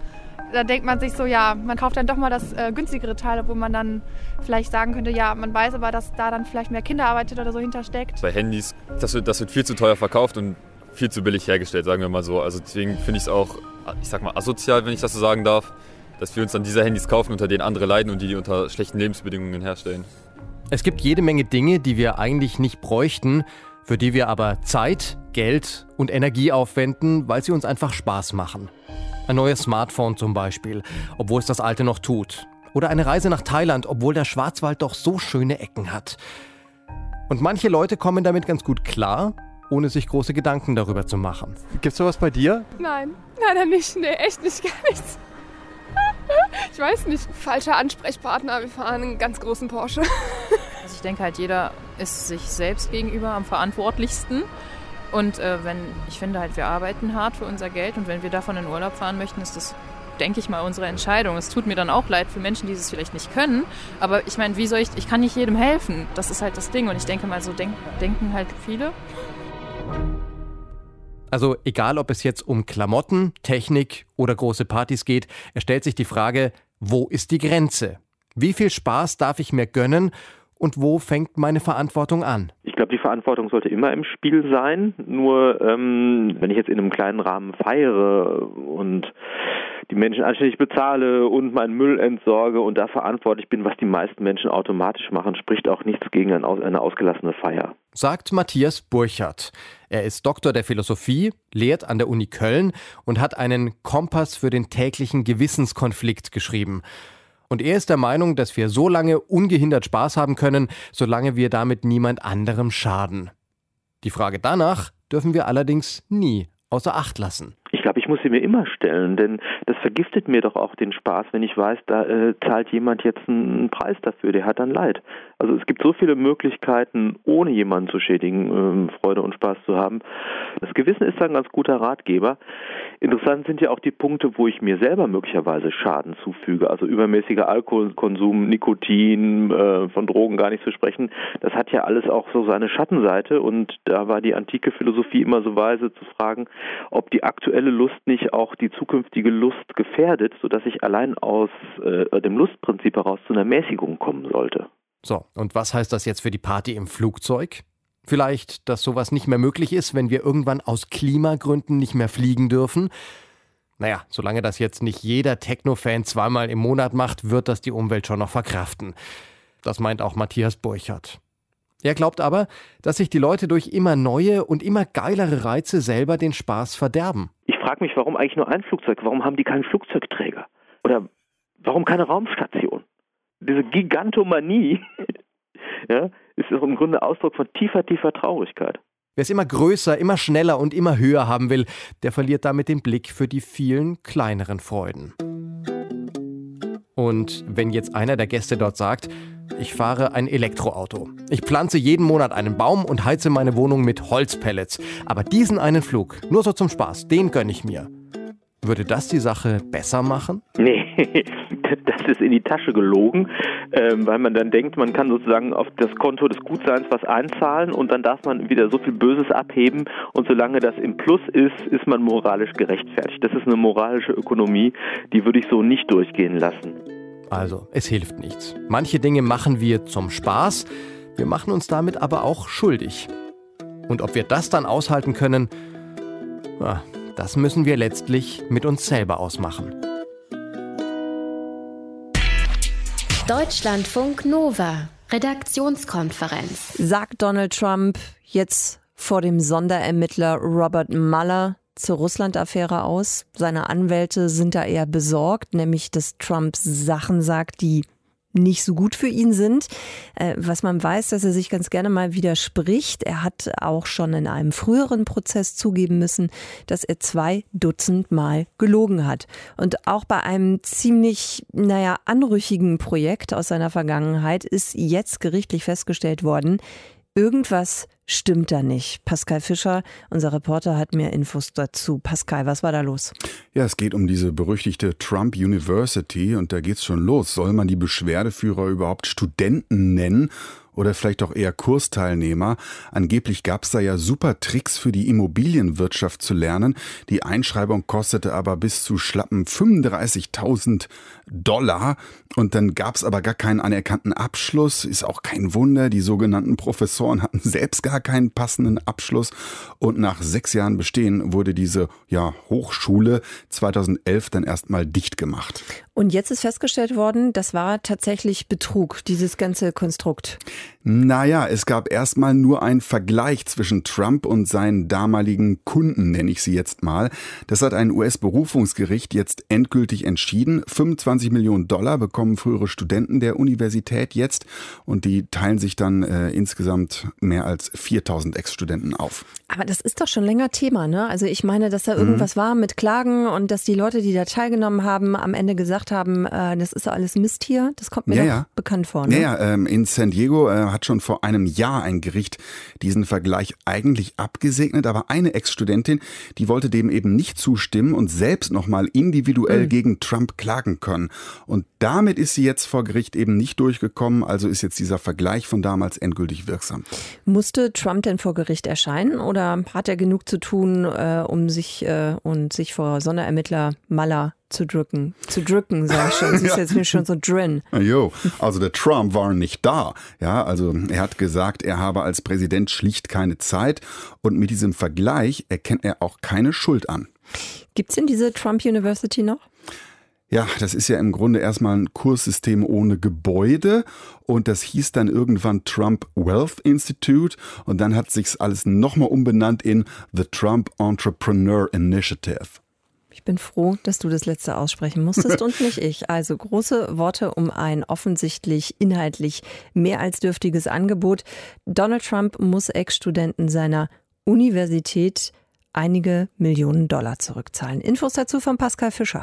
S9: Da denkt man sich so, ja, man kauft dann doch mal das äh, günstigere Teil, wo man dann vielleicht sagen könnte, ja, man weiß aber, dass da dann vielleicht mehr Kinderarbeit oder so hintersteckt.
S10: Bei Handys, das wird, das wird viel zu teuer verkauft und viel zu billig hergestellt, sagen wir mal so. Also deswegen finde ich es auch, ich sag mal, asozial, wenn ich das so sagen darf, dass wir uns dann diese Handys kaufen, unter denen andere leiden und die die unter schlechten Lebensbedingungen herstellen.
S11: Es gibt jede Menge Dinge, die wir eigentlich nicht bräuchten, für die wir aber Zeit, Geld und Energie aufwenden, weil sie uns einfach Spaß machen. Ein neues Smartphone zum Beispiel, obwohl es das alte noch tut. Oder eine Reise nach Thailand, obwohl der Schwarzwald doch so schöne Ecken hat. Und manche Leute kommen damit ganz gut klar, ohne sich große Gedanken darüber zu machen.
S8: Gibt's sowas bei dir?
S9: Nein, leider nicht. Nee, echt nicht, gar nichts. Ich weiß nicht. Falscher Ansprechpartner. Wir fahren einen ganz großen Porsche.
S12: Also ich denke halt, jeder ist sich selbst gegenüber am verantwortlichsten. Und äh, wenn, ich finde halt, wir arbeiten hart für unser Geld und wenn wir davon in Urlaub fahren möchten, ist das, denke ich mal, unsere Entscheidung. Es tut mir dann auch leid für Menschen, die es vielleicht nicht können. Aber ich meine, wie soll ich, ich kann nicht jedem helfen. Das ist halt das Ding. Und ich denke mal, so denk, denken halt viele.
S11: Also egal, ob es jetzt um Klamotten, Technik oder große Partys geht, er stellt sich die Frage, wo ist die Grenze? Wie viel Spaß darf ich mir gönnen und wo fängt meine Verantwortung an?
S13: Ich glaube, die Verantwortung sollte immer im Spiel sein. Nur ähm, wenn ich jetzt in einem kleinen Rahmen feiere und die Menschen anständig bezahle und meinen Müll entsorge und da verantwortlich bin, was die meisten Menschen automatisch machen, spricht auch nichts gegen eine ausgelassene Feier.
S11: Sagt Matthias Burchardt. Er ist Doktor der Philosophie, lehrt an der Uni Köln und hat einen Kompass für den täglichen Gewissenskonflikt geschrieben. Und er ist der Meinung, dass wir so lange ungehindert Spaß haben können, solange wir damit niemand anderem schaden. Die Frage danach dürfen wir allerdings nie außer Acht lassen.
S13: Ich glaube, ich muss sie mir immer stellen, denn das vergiftet mir doch auch den Spaß, wenn ich weiß, da äh, zahlt jemand jetzt einen Preis dafür, der hat dann Leid. Also es gibt so viele Möglichkeiten, ohne jemanden zu schädigen, äh, Freude und Spaß zu haben. Das Gewissen ist ein ganz guter Ratgeber. Interessant sind ja auch die Punkte, wo ich mir selber möglicherweise Schaden zufüge. Also übermäßiger Alkoholkonsum, Nikotin, äh, von Drogen gar nicht zu sprechen. Das hat ja alles auch so seine Schattenseite und da war die antike Philosophie immer so weise zu fragen, ob die aktuelle Lust nicht auch die zukünftige Lust gefährdet, sodass ich allein aus äh, dem Lustprinzip heraus zu einer Mäßigung kommen sollte.
S11: So, und was heißt das jetzt für die Party im Flugzeug? Vielleicht, dass sowas nicht mehr möglich ist, wenn wir irgendwann aus Klimagründen nicht mehr fliegen dürfen? Naja, solange das jetzt nicht jeder Techno-Fan zweimal im Monat macht, wird das die Umwelt schon noch verkraften. Das meint auch Matthias Burchardt. Er glaubt aber, dass sich die Leute durch immer neue und immer geilere Reize selber den Spaß verderben.
S13: Ich frage mich, warum eigentlich nur ein Flugzeug? Warum haben die keinen Flugzeugträger? Oder warum keine Raumstation? Diese Gigantomanie ja, ist doch im Grunde Ausdruck von tiefer, tiefer Traurigkeit.
S11: Wer es immer größer, immer schneller und immer höher haben will, der verliert damit den Blick für die vielen kleineren Freuden. Und wenn jetzt einer der Gäste dort sagt, ich fahre ein Elektroauto. Ich pflanze jeden Monat einen Baum und heize meine Wohnung mit Holzpellets. Aber diesen einen Flug, nur so zum Spaß, den gönne ich mir. Würde das die Sache besser machen?
S13: Nee, das ist in die Tasche gelogen, ähm, weil man dann denkt, man kann sozusagen auf das Konto des Gutseins was einzahlen und dann darf man wieder so viel Böses abheben und solange das im Plus ist, ist man moralisch gerechtfertigt. Das ist eine moralische Ökonomie, die würde ich so nicht durchgehen lassen.
S11: Also, es hilft nichts. Manche Dinge machen wir zum Spaß, wir machen uns damit aber auch schuldig. Und ob wir das dann aushalten können, das müssen wir letztlich mit uns selber ausmachen.
S1: Deutschlandfunk Nova, Redaktionskonferenz.
S2: Sagt Donald Trump jetzt vor dem Sonderermittler Robert Mueller zur Russland-Affäre aus. Seine Anwälte sind da eher besorgt, nämlich dass Trump Sachen sagt, die nicht so gut für ihn sind. Äh, was man weiß, dass er sich ganz gerne mal widerspricht. Er hat auch schon in einem früheren Prozess zugeben müssen, dass er zwei Dutzend Mal gelogen hat. Und auch bei einem ziemlich, naja, anrüchigen Projekt aus seiner Vergangenheit ist jetzt gerichtlich festgestellt worden, irgendwas stimmt da nicht. Pascal Fischer, unser Reporter, hat mehr Infos dazu. Pascal, was war da los?
S5: Ja, es geht um diese berüchtigte Trump University und da geht's schon los. Soll man die Beschwerdeführer überhaupt Studenten nennen? Oder vielleicht auch eher Kursteilnehmer. Angeblich gab es da ja super Tricks für die Immobilienwirtschaft zu lernen. Die Einschreibung kostete aber bis zu schlappen 35.000 Dollar. Und dann gab es aber gar keinen anerkannten Abschluss. Ist auch kein Wunder. Die sogenannten Professoren hatten selbst gar keinen passenden Abschluss. Und nach sechs Jahren Bestehen wurde diese ja, Hochschule 2011 dann erstmal dicht gemacht.
S2: Und jetzt ist festgestellt worden, das war tatsächlich Betrug, dieses ganze Konstrukt.
S5: Naja, es gab erstmal nur einen Vergleich zwischen Trump und seinen damaligen Kunden, nenne ich sie jetzt mal. Das hat ein US-Berufungsgericht jetzt endgültig entschieden. 25 Millionen Dollar bekommen frühere Studenten der Universität jetzt und die teilen sich dann äh, insgesamt mehr als 4000 Ex-Studenten auf.
S2: Aber das ist doch schon länger Thema, ne? Also ich meine, dass da irgendwas mhm. war mit Klagen und dass die Leute, die da teilgenommen haben, am Ende gesagt haben, äh, das ist alles Mist hier. Das kommt mir ja, ja. bekannt vor.
S5: Ne? Ja, ja ähm, in San Diego äh, hat schon vor einem Jahr ein Gericht diesen Vergleich eigentlich abgesegnet, aber eine Ex-Studentin, die wollte dem eben nicht zustimmen und selbst nochmal individuell mhm. gegen Trump klagen können. Und damit ist sie jetzt vor Gericht eben nicht durchgekommen, also ist jetzt dieser Vergleich von damals endgültig wirksam.
S2: Musste Trump denn vor Gericht erscheinen oder hat er genug zu tun, äh, um sich äh, und sich vor Sonderermittler Maller zu drücken. Zu drücken, sag ich schon. Sie ist ja. jetzt schon so drin.
S5: Jo, also der Trump war nicht da. Ja, also er hat gesagt, er habe als Präsident schlicht keine Zeit und mit diesem Vergleich erkennt er auch keine Schuld an.
S2: Gibt's denn diese Trump University noch?
S5: Ja, das ist ja im Grunde erstmal ein Kurssystem ohne Gebäude und das hieß dann irgendwann Trump Wealth Institute und dann hat sich's alles nochmal umbenannt in The Trump Entrepreneur Initiative.
S2: Ich bin froh, dass du das letzte aussprechen musstest und nicht ich. Also große Worte um ein offensichtlich inhaltlich mehr als dürftiges Angebot. Donald Trump muss Ex-Studenten seiner Universität einige Millionen Dollar zurückzahlen. Infos dazu von Pascal Fischer.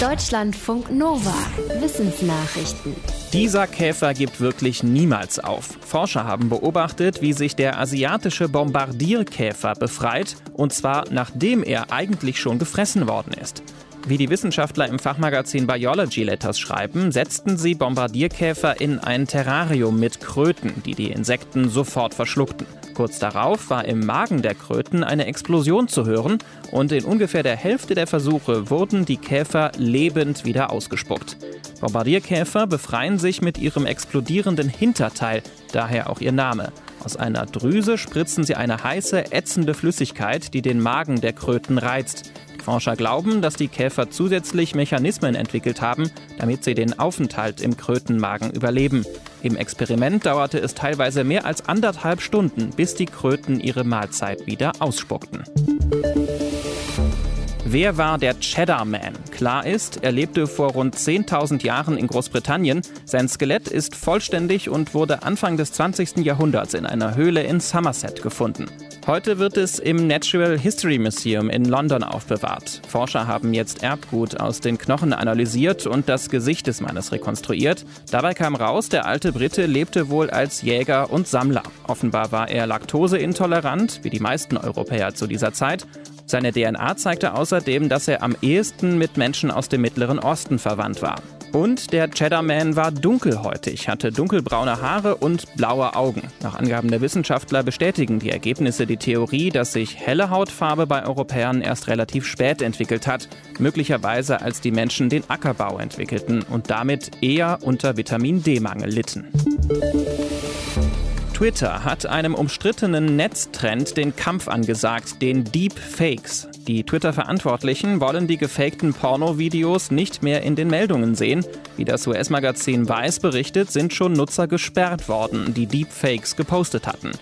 S1: Deutschlandfunk Nova. Wissensnachrichten.
S14: Dieser Käfer gibt wirklich niemals auf. Forscher haben beobachtet, wie sich der asiatische Bombardierkäfer befreit, und zwar nachdem er eigentlich schon gefressen worden ist. Wie die Wissenschaftler im Fachmagazin Biology Letters schreiben, setzten sie Bombardierkäfer in ein Terrarium mit Kröten, die die Insekten sofort verschluckten. Kurz darauf war im Magen der Kröten eine Explosion zu hören und in ungefähr der Hälfte der Versuche wurden die Käfer lebend wieder ausgespuckt. Bombardierkäfer befreien sich mit ihrem explodierenden Hinterteil, daher auch ihr Name. Aus einer Drüse spritzen sie eine heiße, ätzende Flüssigkeit, die den Magen der Kröten reizt. Forscher glauben, dass die Käfer zusätzlich Mechanismen entwickelt haben, damit sie den Aufenthalt im Krötenmagen überleben. Im Experiment dauerte es teilweise mehr als anderthalb Stunden, bis die Kröten ihre Mahlzeit wieder ausspuckten. Wer war der Cheddar Man? Klar ist, er lebte vor rund 10.000 Jahren in Großbritannien. Sein Skelett ist vollständig und wurde Anfang des 20. Jahrhunderts in einer Höhle in Somerset gefunden. Heute wird es im Natural History Museum in London aufbewahrt. Forscher haben jetzt Erbgut aus den Knochen analysiert und das Gesicht des Mannes rekonstruiert. Dabei kam raus, der alte Brite lebte wohl als Jäger und Sammler. Offenbar war er laktoseintolerant, wie die meisten Europäer zu dieser Zeit. Seine DNA zeigte außerdem, dass er am ehesten mit Menschen aus dem Mittleren Osten verwandt war. Und der Cheddar Man war dunkelhäutig, hatte dunkelbraune Haare und blaue Augen. Nach Angaben der Wissenschaftler bestätigen die Ergebnisse die Theorie, dass sich helle Hautfarbe bei Europäern erst relativ spät entwickelt hat, möglicherweise als die Menschen den Ackerbau entwickelten und damit eher unter Vitamin D-Mangel litten. Twitter hat einem umstrittenen Netztrend den Kampf angesagt, den Deepfakes. Die Twitter-Verantwortlichen wollen die gefakten Porno-Videos nicht mehr in den Meldungen sehen. Wie das US-Magazin Weiß berichtet, sind schon Nutzer gesperrt worden, die Deepfakes gepostet hatten.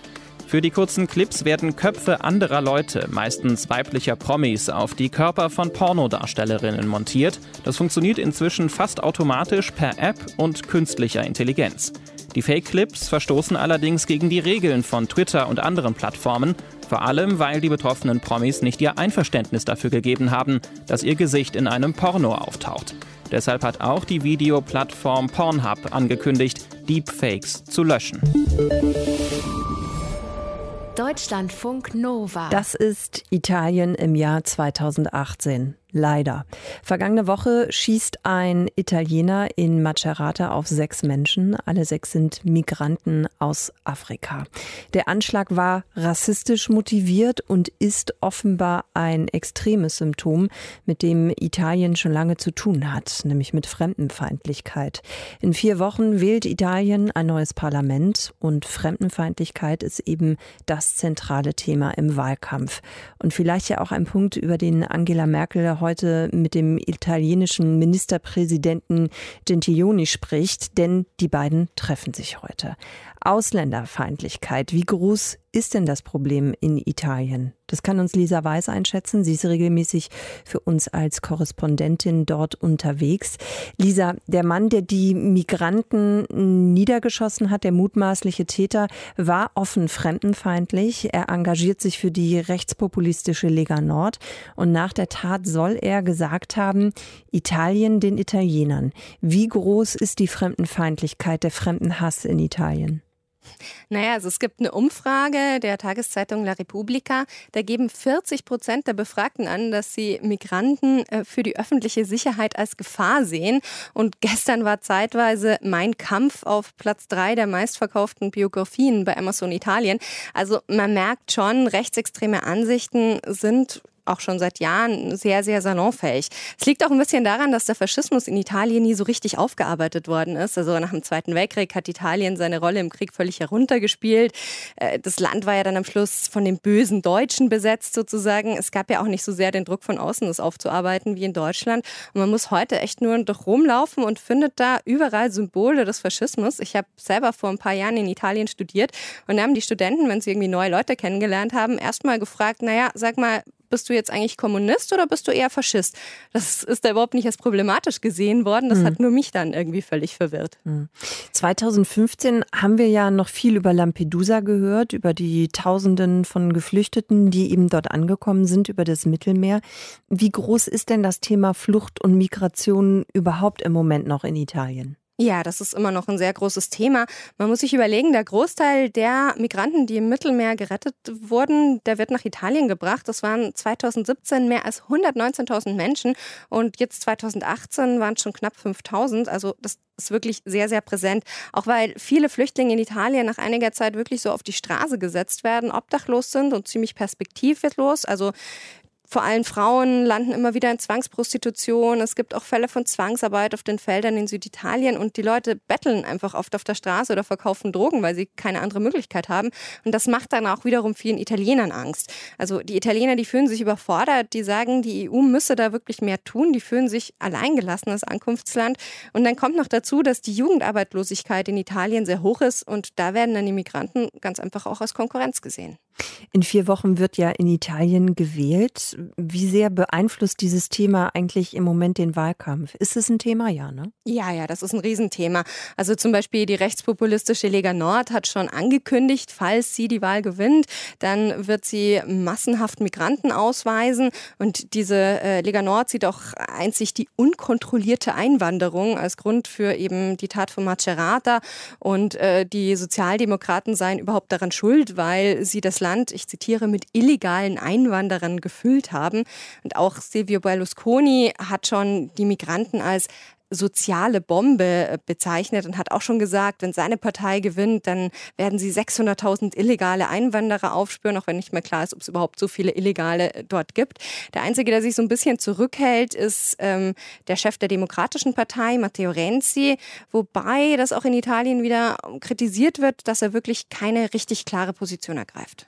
S14: Für die kurzen Clips werden Köpfe anderer Leute, meistens weiblicher Promis, auf die Körper von Pornodarstellerinnen montiert. Das funktioniert inzwischen fast automatisch per App und künstlicher Intelligenz. Die Fake-Clips verstoßen allerdings gegen die Regeln von Twitter und anderen Plattformen, vor allem weil die betroffenen Promis nicht ihr Einverständnis dafür gegeben haben, dass ihr Gesicht in einem Porno auftaucht. Deshalb hat auch die Videoplattform Pornhub angekündigt, Deepfakes zu löschen.
S1: Deutschlandfunk Nova.
S2: Das ist Italien im Jahr 2018. Leider. Vergangene Woche schießt ein Italiener in Macerata auf sechs Menschen. Alle sechs sind Migranten aus Afrika. Der Anschlag war rassistisch motiviert und ist offenbar ein extremes Symptom, mit dem Italien schon lange zu tun hat, nämlich mit Fremdenfeindlichkeit. In vier Wochen wählt Italien ein neues Parlament und Fremdenfeindlichkeit ist eben das zentrale Thema im Wahlkampf. Und vielleicht ja auch ein Punkt, über den Angela Merkel heute mit dem italienischen Ministerpräsidenten Gentiloni spricht, denn die beiden treffen sich heute. Ausländerfeindlichkeit, wie groß ist denn das Problem in Italien? Das kann uns Lisa Weiß einschätzen. Sie ist regelmäßig für uns als Korrespondentin dort unterwegs. Lisa, der Mann, der die Migranten niedergeschossen hat, der mutmaßliche Täter, war offen fremdenfeindlich. Er engagiert sich für die rechtspopulistische Lega Nord und nach der Tat soll er gesagt haben, Italien den Italienern. Wie groß ist die Fremdenfeindlichkeit, der Fremdenhass in Italien?
S15: Naja, also es gibt eine Umfrage der Tageszeitung La Repubblica. Da geben 40 Prozent der Befragten an, dass sie Migranten äh, für die öffentliche Sicherheit als Gefahr sehen. Und gestern war zeitweise Mein Kampf auf Platz drei der meistverkauften Biografien bei Amazon Italien. Also man merkt schon, rechtsextreme Ansichten sind auch schon seit Jahren sehr, sehr salonfähig. Es liegt auch ein bisschen daran, dass der Faschismus in Italien nie so richtig aufgearbeitet worden ist. Also nach dem Zweiten Weltkrieg hat Italien seine Rolle im Krieg völlig heruntergespielt. Äh, das Land war ja dann am Schluss von den bösen Deutschen besetzt sozusagen. Es gab ja auch nicht so sehr den Druck von außen, das aufzuarbeiten wie in Deutschland. Und man muss heute echt nur durch rumlaufen und findet da überall Symbole des Faschismus. Ich habe selber vor ein paar Jahren in Italien studiert und da haben die Studenten, wenn sie irgendwie neue Leute kennengelernt haben, erstmal gefragt, naja, sag mal, bist du jetzt eigentlich Kommunist oder bist du eher Faschist? Das ist da überhaupt nicht als problematisch gesehen worden. Das mhm. hat nur mich dann irgendwie völlig verwirrt.
S2: 2015 hm. haben wir ja noch viel über Lampedusa gehört, über die Tausenden von Geflüchteten, die eben dort angekommen sind, über das Mittelmeer. Wie groß ist denn das Thema Flucht und Migration überhaupt im Moment noch in Italien?
S15: Ja, das ist immer noch ein sehr großes Thema. Man muss sich überlegen, der Großteil der Migranten, die im Mittelmeer gerettet wurden, der wird nach Italien gebracht. Das waren 2017 mehr als 119.000 Menschen und jetzt 2018 waren es schon knapp 5.000. Also das ist wirklich sehr, sehr präsent. Auch weil viele Flüchtlinge in Italien nach einiger Zeit wirklich so auf die Straße gesetzt werden, obdachlos sind und ziemlich perspektivlos. Also vor allem Frauen landen immer wieder in Zwangsprostitution. Es gibt auch Fälle von Zwangsarbeit auf den Feldern in Süditalien und die Leute betteln einfach oft auf der Straße oder verkaufen Drogen, weil sie keine andere Möglichkeit haben. Und das macht dann auch wiederum vielen Italienern Angst. Also die Italiener, die fühlen sich überfordert, die sagen, die EU müsse da wirklich mehr tun, die fühlen sich alleingelassen als Ankunftsland. Und dann kommt noch dazu, dass die Jugendarbeitslosigkeit in Italien sehr hoch ist und da werden dann die Migranten ganz einfach auch als Konkurrenz gesehen.
S2: In vier Wochen wird ja in Italien gewählt. Wie sehr beeinflusst dieses Thema eigentlich im Moment den Wahlkampf? Ist es ein Thema, ja, ne?
S15: Ja, ja, das ist ein Riesenthema. Also zum Beispiel die rechtspopulistische Lega Nord hat schon angekündigt, falls sie die Wahl gewinnt, dann wird sie massenhaft Migranten ausweisen. Und diese äh, Lega Nord sieht auch einzig die unkontrollierte Einwanderung als Grund für eben die Tat von Macerata. Und äh, die Sozialdemokraten seien überhaupt daran schuld, weil sie das Land, ich zitiere, mit illegalen Einwanderern gefüllt haben. Und auch Silvio Berlusconi hat schon die Migranten als soziale Bombe äh, bezeichnet und hat auch schon gesagt, wenn seine Partei gewinnt, dann werden sie 600.000 illegale Einwanderer aufspüren, auch wenn nicht mehr klar ist, ob es überhaupt so viele Illegale äh, dort gibt. Der Einzige, der sich so ein bisschen zurückhält, ist ähm, der Chef der Demokratischen Partei, Matteo Renzi, wobei das auch in Italien wieder kritisiert wird, dass er wirklich keine richtig klare Position ergreift.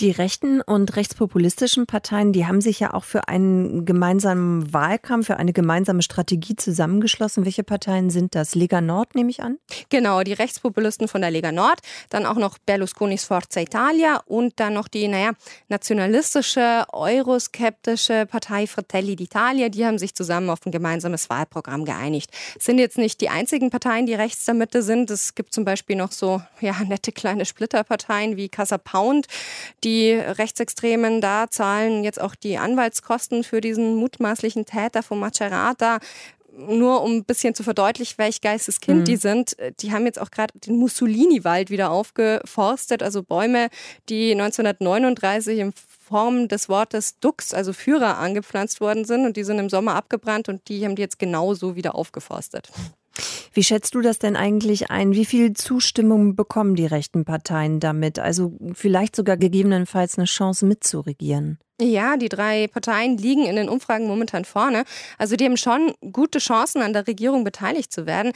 S2: Die rechten und rechtspopulistischen Parteien, die haben sich ja auch für einen gemeinsamen Wahlkampf, für eine gemeinsame Strategie zusammengeschlossen. Welche Parteien sind das? Lega Nord nehme ich an?
S15: Genau, die Rechtspopulisten von der Lega Nord, dann auch noch Berlusconis Forza Italia und dann noch die, naja, nationalistische, euroskeptische Partei Fratelli d'Italia. Die haben sich zusammen auf ein gemeinsames Wahlprogramm geeinigt. Es sind jetzt nicht die einzigen Parteien, die rechts der Mitte sind. Es gibt zum Beispiel noch so ja, nette kleine Splitterparteien wie Casa Pound die Rechtsextremen da zahlen jetzt auch die Anwaltskosten für diesen mutmaßlichen Täter von Macerata nur um ein bisschen zu verdeutlichen, welch Geisteskind mhm. die sind, die haben jetzt auch gerade den Mussolini-Wald wieder aufgeforstet, also Bäume, die 1939 in Form des Wortes Dux, also Führer, angepflanzt worden sind und die sind im Sommer abgebrannt und die haben die jetzt genauso wieder aufgeforstet.
S2: Wie schätzt du das denn eigentlich ein? Wie viel Zustimmung bekommen die rechten Parteien damit? Also vielleicht sogar gegebenenfalls eine Chance mitzuregieren?
S15: Ja, die drei Parteien liegen in den Umfragen momentan vorne. Also die haben schon gute Chancen, an der Regierung beteiligt zu werden.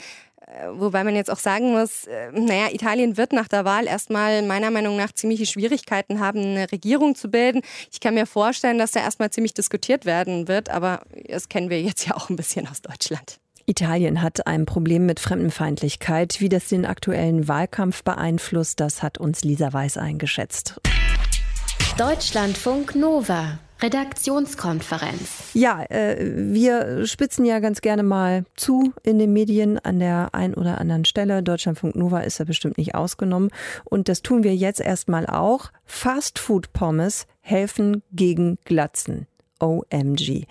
S15: Äh, wobei man jetzt auch sagen muss, äh, naja, Italien wird nach der Wahl erstmal meiner Meinung nach ziemliche Schwierigkeiten haben, eine Regierung zu bilden. Ich kann mir vorstellen, dass da erstmal ziemlich diskutiert werden wird, aber das kennen wir jetzt ja auch ein bisschen aus Deutschland.
S2: Italien hat ein Problem mit Fremdenfeindlichkeit. Wie das den aktuellen Wahlkampf beeinflusst, das hat uns Lisa Weiß eingeschätzt.
S1: Deutschlandfunk Nova. Redaktionskonferenz.
S2: Ja, äh, wir spitzen ja ganz gerne mal zu in den Medien an der einen oder anderen Stelle. Deutschlandfunk Nova ist ja bestimmt nicht ausgenommen. Und das tun wir jetzt erstmal auch. Fastfood-Pommes helfen gegen Glatzen. OMG.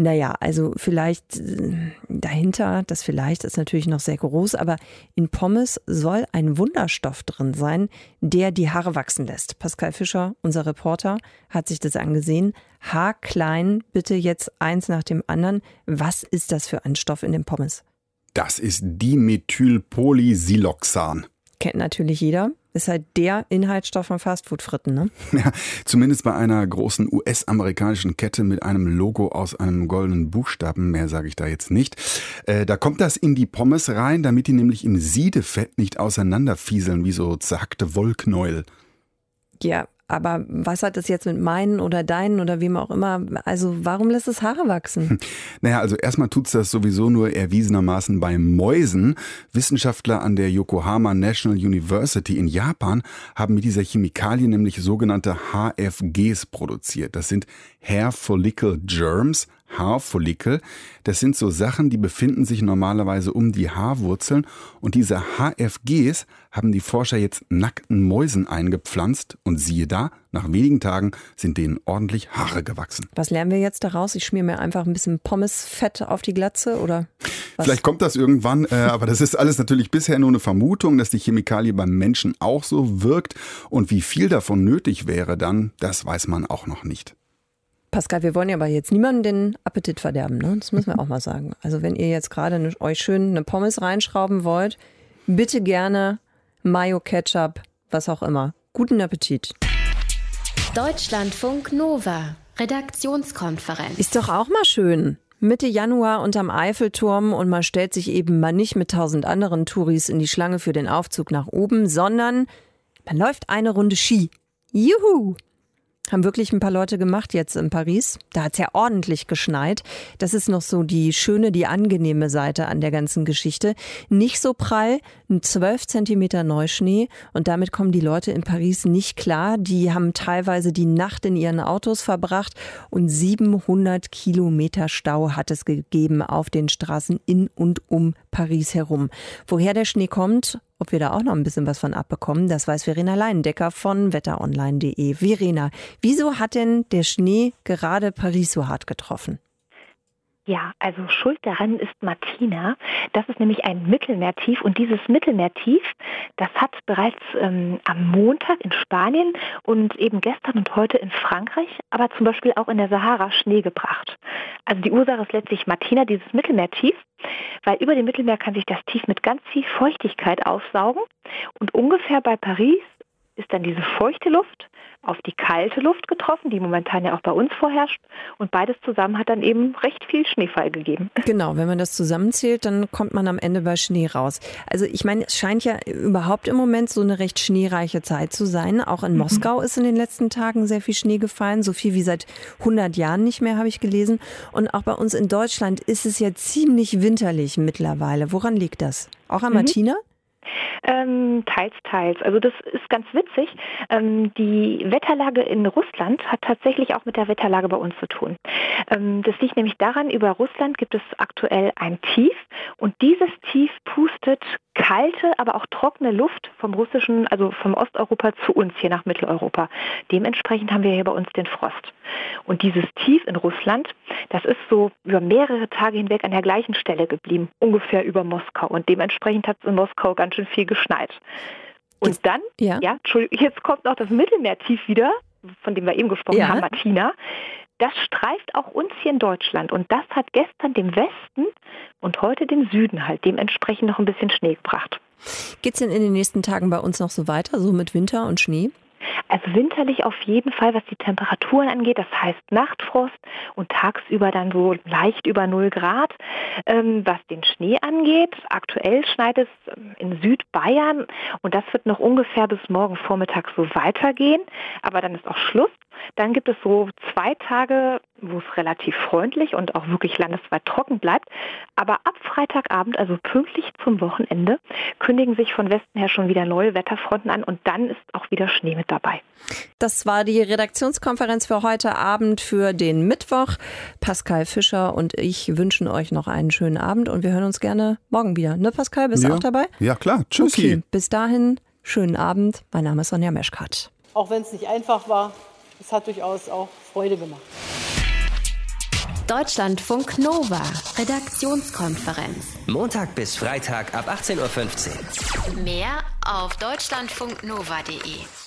S2: Naja, also vielleicht äh, dahinter, das vielleicht ist natürlich noch sehr groß, aber in Pommes soll ein Wunderstoff drin sein, der die Haare wachsen lässt. Pascal Fischer, unser Reporter, hat sich das angesehen. Haarklein, bitte jetzt eins nach dem anderen. Was ist das für ein Stoff in den Pommes?
S5: Das ist Dimethylpolysiloxan.
S2: Kennt natürlich jeder. Ist halt der Inhaltsstoff von Fastfood-Fritten, ne?
S5: Ja, zumindest bei einer großen US-amerikanischen Kette mit einem Logo aus einem goldenen Buchstaben. Mehr sage ich da jetzt nicht. Äh, da kommt das in die Pommes rein, damit die nämlich im Siedefett nicht auseinanderfieseln wie so zerhackte Wollknäuel.
S2: Ja, aber was hat das jetzt mit meinen oder deinen oder wem auch immer? Also warum lässt es Haare wachsen?
S5: Naja, also erstmal tut's das sowieso nur erwiesenermaßen bei Mäusen. Wissenschaftler an der Yokohama National University in Japan haben mit dieser Chemikalie nämlich sogenannte HFGs produziert. Das sind Hair Follicle Germs, Haarfollikel. Das sind so Sachen, die befinden sich normalerweise um die Haarwurzeln und diese HFGs haben die Forscher jetzt nackten Mäusen eingepflanzt und siehe da, nach wenigen Tagen sind denen ordentlich Haare gewachsen.
S2: Was lernen wir jetzt daraus? Ich schmier mir einfach ein bisschen Pommesfett auf die Glatze oder
S5: was? Vielleicht kommt das irgendwann, äh, aber das ist alles natürlich bisher nur eine Vermutung, dass die Chemikalie beim Menschen auch so wirkt und wie viel davon nötig wäre dann, das weiß man auch noch nicht.
S2: Pascal, wir wollen ja aber jetzt niemanden den Appetit verderben, ne? Das müssen wir auch mal sagen. Also wenn ihr jetzt gerade ne, euch schön eine Pommes reinschrauben wollt, bitte gerne Mayo, Ketchup, was auch immer. Guten Appetit.
S1: Deutschlandfunk Nova. Redaktionskonferenz.
S2: Ist doch auch mal schön. Mitte Januar unterm Eiffelturm und man stellt sich eben mal nicht mit tausend anderen Touris in die Schlange für den Aufzug nach oben, sondern man läuft eine Runde Ski. Juhu! Haben wirklich ein paar Leute gemacht jetzt in Paris. Da hat es ja ordentlich geschneit. Das ist noch so die schöne, die angenehme Seite an der ganzen Geschichte. Nicht so prall, ein 12 Zentimeter Neuschnee und damit kommen die Leute in Paris nicht klar. Die haben teilweise die Nacht in ihren Autos verbracht und 700 Kilometer Stau hat es gegeben auf den Straßen in und um Paris herum. Woher der Schnee kommt ob wir da auch noch ein bisschen was von abbekommen, das weiß Verena Leindecker von wetteronline.de. Verena, wieso hat denn der Schnee gerade Paris so hart getroffen?
S16: Ja, also schuld daran ist Martina. Das ist nämlich ein Mittelmeertief und dieses Mittelmeertief, das hat bereits ähm, am Montag in Spanien und eben gestern und heute in Frankreich, aber zum Beispiel auch in der Sahara Schnee gebracht. Also die Ursache ist letztlich Martina, dieses Mittelmeertief, weil über dem Mittelmeer kann sich das Tief mit ganz viel Feuchtigkeit aufsaugen und ungefähr bei Paris ist dann diese feuchte Luft auf die kalte Luft getroffen, die momentan ja auch bei uns vorherrscht. Und beides zusammen hat dann eben recht viel Schneefall gegeben.
S2: Genau, wenn man das zusammenzählt, dann kommt man am Ende bei Schnee raus. Also ich meine, es scheint ja überhaupt im Moment so eine recht schneereiche Zeit zu sein. Auch in mhm. Moskau ist in den letzten Tagen sehr viel Schnee gefallen, so viel wie seit 100 Jahren nicht mehr, habe ich gelesen. Und auch bei uns in Deutschland ist es ja ziemlich winterlich mittlerweile. Woran liegt das? Auch an mhm. Martina?
S16: Ähm, teils, teils. Also das ist ganz witzig. Ähm, die Wetterlage in Russland hat tatsächlich auch mit der Wetterlage bei uns zu tun. Ähm, das liegt nämlich daran, über Russland gibt es aktuell ein Tief und dieses Tief pustet kalte, aber auch trockene Luft vom russischen, also vom Osteuropa zu uns hier nach Mitteleuropa. Dementsprechend haben wir hier bei uns den Frost. Und dieses Tief in Russland, das ist so über mehrere Tage hinweg an der gleichen Stelle geblieben, ungefähr über Moskau. Und dementsprechend hat es in Moskau ganz schön viel geschneit. Und dann, ja, ja jetzt kommt noch das Mittelmeertief wieder, von dem wir eben gesprochen ja. haben, Martina. Das streift auch uns hier in Deutschland und das hat gestern dem Westen und heute dem Süden halt dementsprechend noch ein bisschen Schnee gebracht.
S2: Geht es denn in den nächsten Tagen bei uns noch so weiter, so mit Winter und Schnee?
S16: Also winterlich auf jeden Fall, was die Temperaturen angeht. Das heißt Nachtfrost und tagsüber dann so leicht über 0 Grad. Ähm, was den Schnee angeht, aktuell schneit es ähm, in Südbayern und das wird noch ungefähr bis morgen Vormittag so weitergehen. Aber dann ist auch Schluss. Dann gibt es so zwei Tage, wo es relativ freundlich und auch wirklich landesweit trocken bleibt. Aber ab Freitagabend, also pünktlich zum Wochenende, kündigen sich von Westen her schon wieder neue Wetterfronten an und dann ist auch wieder Schnee mit dabei.
S2: Das war die Redaktionskonferenz für heute Abend für den Mittwoch. Pascal Fischer und ich wünschen euch noch einen schönen Abend und wir hören uns gerne morgen wieder. Ne, Pascal? Bist
S5: ja.
S2: du auch dabei?
S5: Ja, klar. Tschüssi.
S2: Okay, bis dahin, schönen Abend. Mein Name ist Sonja Meschkat.
S3: Auch wenn es nicht einfach war, es hat durchaus auch Freude gemacht.
S1: Deutschlandfunk Nova, Redaktionskonferenz.
S17: Montag bis Freitag ab 18.15
S1: Uhr. Mehr auf deutschlandfunknova.de.